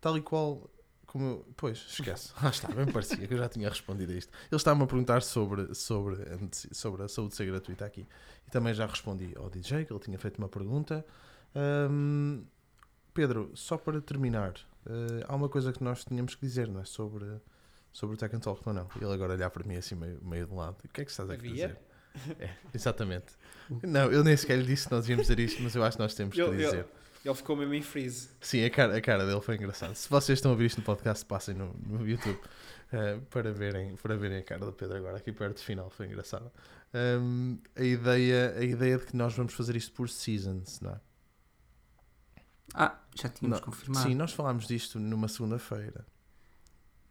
tal e qual como eu- Pois, esquece. Ah, está, bem parecia que eu já tinha respondido a isto. Ele estava-me a perguntar sobre, sobre, sobre a saúde ser gratuita aqui. E também já respondi ao DJ, que ele tinha feito uma pergunta. Hum, Pedro, só para terminar, eh, há uma coisa que nós tínhamos que dizer, não é? Sobre, sobre o Tech and Talk, não, não. Ele agora olhar para mim assim meio, meio de lado. O que é que estás a dizer? É, exatamente. Não, eu nem sequer lhe disse que nós íamos dizer isto, mas eu acho que nós temos que Eu- eu- dizer. Ele ficou mesmo em freeze. Sim, a cara, a cara dele foi engraçada. Se vocês estão a ouvir isto no podcast, passem no, no YouTube eh, para, verem, para verem a cara do Pedro agora, aqui perto do final, foi engraçada. Hum, a, ideia, a ideia de que nós vamos fazer isto por seasons, não é? Ah, já tínhamos Não, confirmado. Sim, nós falámos disto numa segunda-feira.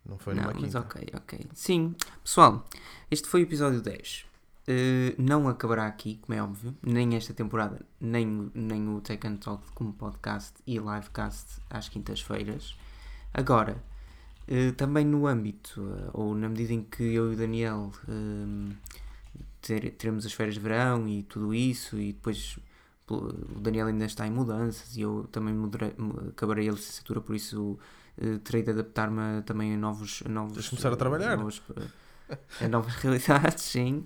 Não foi não, numa mas quinta. ok, ok. Sim, pessoal, este foi o episódio 10. Uh, não acabará aqui, como é óbvio, nem esta temporada, nem, o- nem o Take and Talk como podcast e livecast às quintas-feiras. Agora, uh, também no âmbito, uh, ou na medida em que eu e o Daniel um, ter- teremos as férias de verão e tudo isso, e depois o Daniel ainda está em mudanças e eu também mudarei- mu- acabarei a licenciatura, por isso terei de adaptar-me a- também a novos, a novos começar a trabalhar. novos, uh, a novas realidades, sim.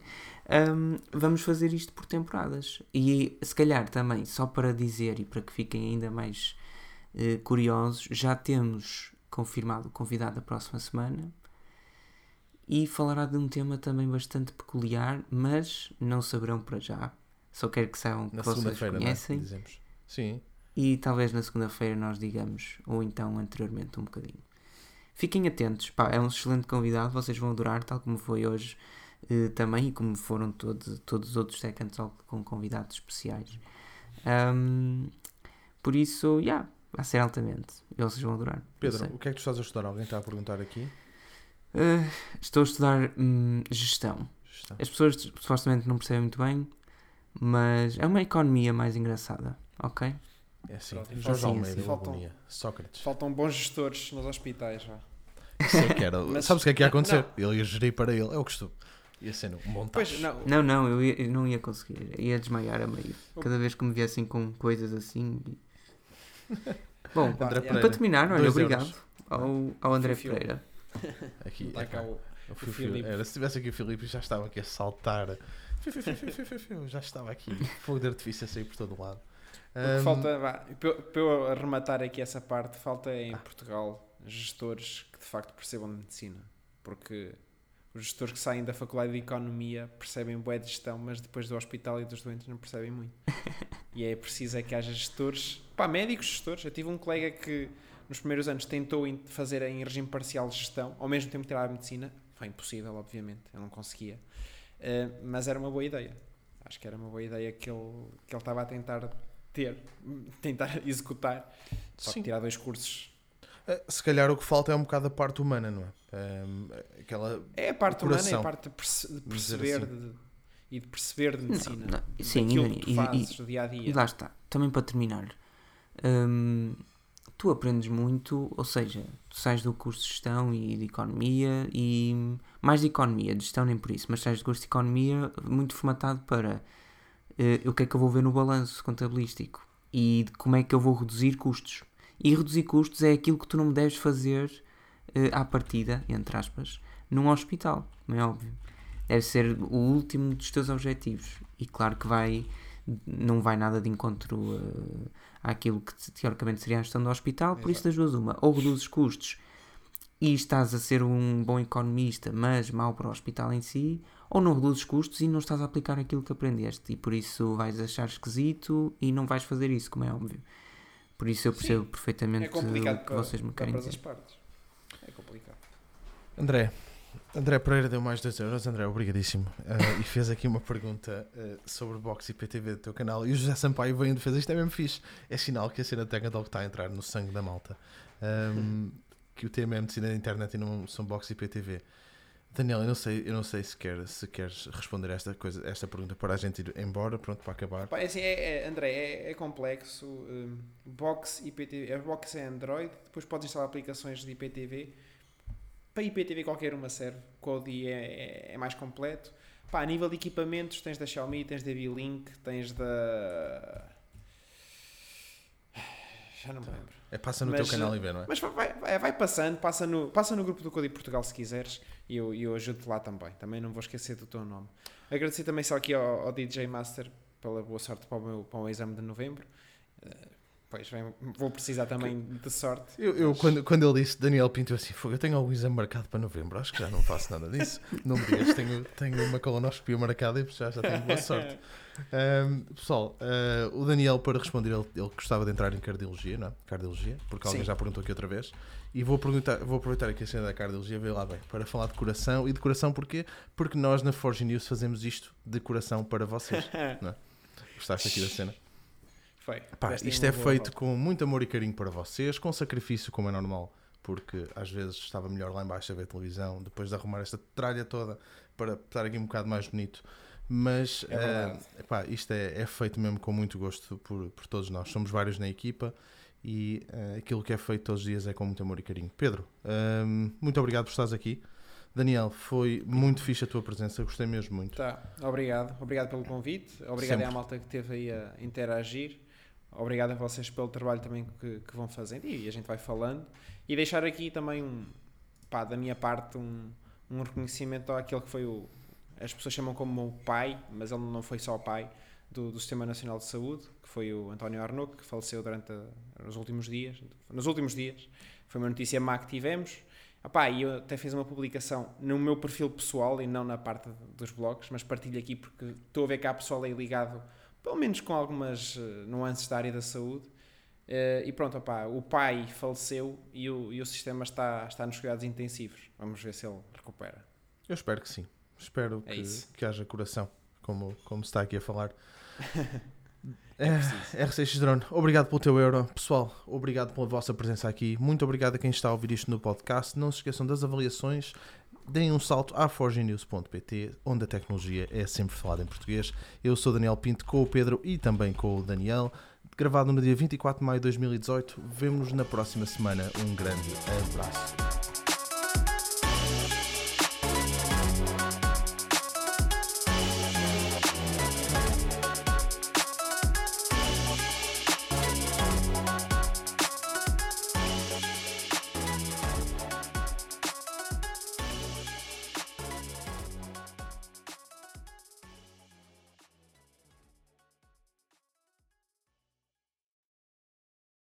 Um, vamos fazer isto por temporadas. E se calhar também, só para dizer e para que fiquem ainda mais eh, curiosos, já temos confirmado o convidado da próxima semana e falará de um tema também bastante peculiar, mas não saberão para já. Só quero que saibam que Na vocês não é? conhecem. Sim. e talvez na segunda-feira nós digamos, ou então anteriormente um bocadinho. Fiquem atentos, pá, é um excelente convidado, vocês vão adorar, tal como foi hoje eh, também, e como foram todos, todos os outros Second Talk com convidados especiais. Ahm, por isso, já, yeah, vai ser altamente, e vocês vão adorar. Pedro, o que é que tu estás a estudar? Alguém está a perguntar aqui? Eh, estou a estudar hum, gestão. Está. As pessoas supostamente não percebem muito bem, mas é uma economia mais engraçada, ok? É assim. Pronto, Jorge faltam- Almeida, faltam- Agonia, Sócrates. Faltam bons gestores nos hospitais. Vá. Isso é que era. Mas- Sabes o que é que ia não, acontecer? Ele ia gerir para ele. É o costume. Ia ser um não. Não, não, eu, ia- eu não ia conseguir. Ia desmaiar a meio. Cada vez que me viessem com coisas assim. e- Bom, Pá, e para terminar, olha, obrigado ao, ao André Fio, fio. Pereira. Aqui, Está cá o- o fio- era, se tivesse aqui o Filipe já estava aqui a saltar. Já estava aqui. Fogo de artifício a sair por todo o lado. Ahm, falta, vá, para eu- para eu arrematar aqui essa parte, falta em Ah. Portugal gestores que de facto percebam de medicina. Porque os gestores que saem da Faculdade de Economia percebem boa de gestão, mas depois do hospital e dos doentes não percebem muito. e é preciso é que haja gestores, pá, médicos gestores. Eu tive um colega que nos primeiros anos tentou fazer em regime parcial gestão, ao mesmo tempo tirar a medicina. Foi impossível, obviamente, eu não conseguia. Uh, mas era uma boa ideia. Acho que era uma boa ideia que ele, que ele estava a tentar ter, tentar executar. Só que Sim. tirar dois cursos. Eh, se calhar o que falta é um bocado a parte humana, não é? Ahm, aquela. É a parte humana, é coração. a parte de, perce- perceber assim. de- e de perceber de medicina. não, sim, daquilo e- que tu e- fazes e- do dia a dia. E lá está, também para terminar, hum, tu aprendes muito, ou seja, tu sais do curso de gestão e de economia e mais de economia, de gestão nem por isso, mas sais do curso de economia muito formatado para eh, o que é que eu vou ver no balanço contabilístico e de como é que eu vou reduzir custos. E reduzir custos é aquilo que tu não deves fazer eh, à partida, entre aspas, num hospital, como é óbvio. Deve ser o último dos teus objetivos. E claro que vai não vai nada de encontro eh, àquilo que te- teoricamente seria a gestão do hospital, por isso das duas uma, ou reduzes custos e estás a ser um bom economista, mas mau para o hospital em si, ou não reduzes custos e não estás a aplicar aquilo que aprendeste, e por isso vais achar esquisito e não vais fazer isso, como é óbvio. Por isso eu Sim. percebo perfeitamente É complicado o que para, vocês me querem dizer. partes. É complicado. André. André Pereira deu mais 2 euros. André, obrigadíssimo. Ah, e fez aqui uma pergunta ah, sobre boxe e PTV do teu canal. E o José Sampaio veio em defesa. Isto é mesmo fixe. É sinal que a cena técnica está a entrar no sangue da malta. Ahm, que o tema é medicina da internet e não são boxe e PTV. Daniel, eu não sei, eu não sei se, quer, se queres responder esta, coisa, esta pergunta para a gente ir embora, pronto, para acabar. Pá, é assim, é, é- André, é, é complexo. hum, Box IPTV, a Box é Android, depois podes instalar aplicações de IPTV. Para IPTV qualquer uma serve, o Kodi é, é, é mais completo. Pá, a nível de equipamentos, tens da Xiaomi, tens da B-Link, tens da. Já não me lembro. É passa no Mas, teu canal e vê, não é? Mas vai, vai, vai passando, passa no, passa no grupo do Código Portugal se quiseres e eu, e eu ajudo-te lá também. Também não vou esquecer do teu nome. Agradecer também só aqui ao, ao DJ Master pela boa sorte para o meu, para o meu exame de novembro. Eh, pois vem- vou precisar também de sorte. Eu, eu, quando, quando ele disse Daniel Pinto, assim, "Fogo, eu tenho algum exame marcado para novembro, acho que já não faço nada disso. Não me digas, tenho, tenho uma colonoscopia marcada e já, já tenho boa sorte. Ahm, pessoal, ah, o Daniel, para responder, ele, ele gostava de entrar em cardiologia, não é? Cardiologia, porque alguém Sim. já perguntou aqui outra vez. E vou, perguntar, vou aproveitar aqui a cena da cardiologia, veio lá bem, para falar de coração. E de coração porquê? Porque nós na Forge News fazemos isto de coração para vocês. Gostaste aqui da cena? Foi. Isto é feito volta. com muito amor e carinho para vocês, com sacrifício, como é normal, porque às vezes estava melhor lá embaixo a ver televisão, depois de arrumar esta tralha toda para estar aqui um bocado mais bonito. Mas É verdade. eh, pá, isto é, é feito mesmo com muito gosto por, por todos nós. Somos vários na equipa e eh, aquilo que é feito todos os dias é com muito amor e carinho. Pedro, hum, muito obrigado por estares aqui. Daniel, foi muito fixe a tua presença, gostei mesmo muito. Tá, obrigado. Obrigado pelo convite. Obrigado Sempre. à malta que esteve aí a interagir. Obrigado a vocês pelo trabalho também que, que vão fazendo e a gente vai falando. E deixar aqui também um, pá, da minha parte, um, um reconhecimento àquele que foi o. As pessoas chamam como o pai, mas ele não foi só o pai do, do Sistema Nacional de Saúde, que foi o António Arnaud, que faleceu durante a- nos últimos dias. Nos últimos dias. Foi uma notícia má que tivemos. Epá, e eu até fiz uma publicação no meu perfil pessoal e não na parte dos blogs, mas partilho aqui porque estou a ver que há pessoal aí ligado, pelo menos com algumas eh, nuances da área da saúde. Eh, e pronto, opá, o pai faleceu e o, e o sistema está, está nos cuidados intensivos. Vamos ver se ele recupera. Eu espero que sim. Espero É que, que haja coração, como, como se está aqui a falar. É É, R6 Drone, obrigado pelo teu euro. Pessoal, obrigado pela vossa presença aqui. Muito obrigado a quem está a ouvir isto no podcast. Não se esqueçam das avaliações. Deem um salto à forgenews.pt, onde a tecnologia é sempre falada em português. Eu sou Daniel Pinto, com o Pedro e também com o Daniel. Gravado no dia 24 de maio de 2018. Vemo-nos na próxima semana. Um grande abraço.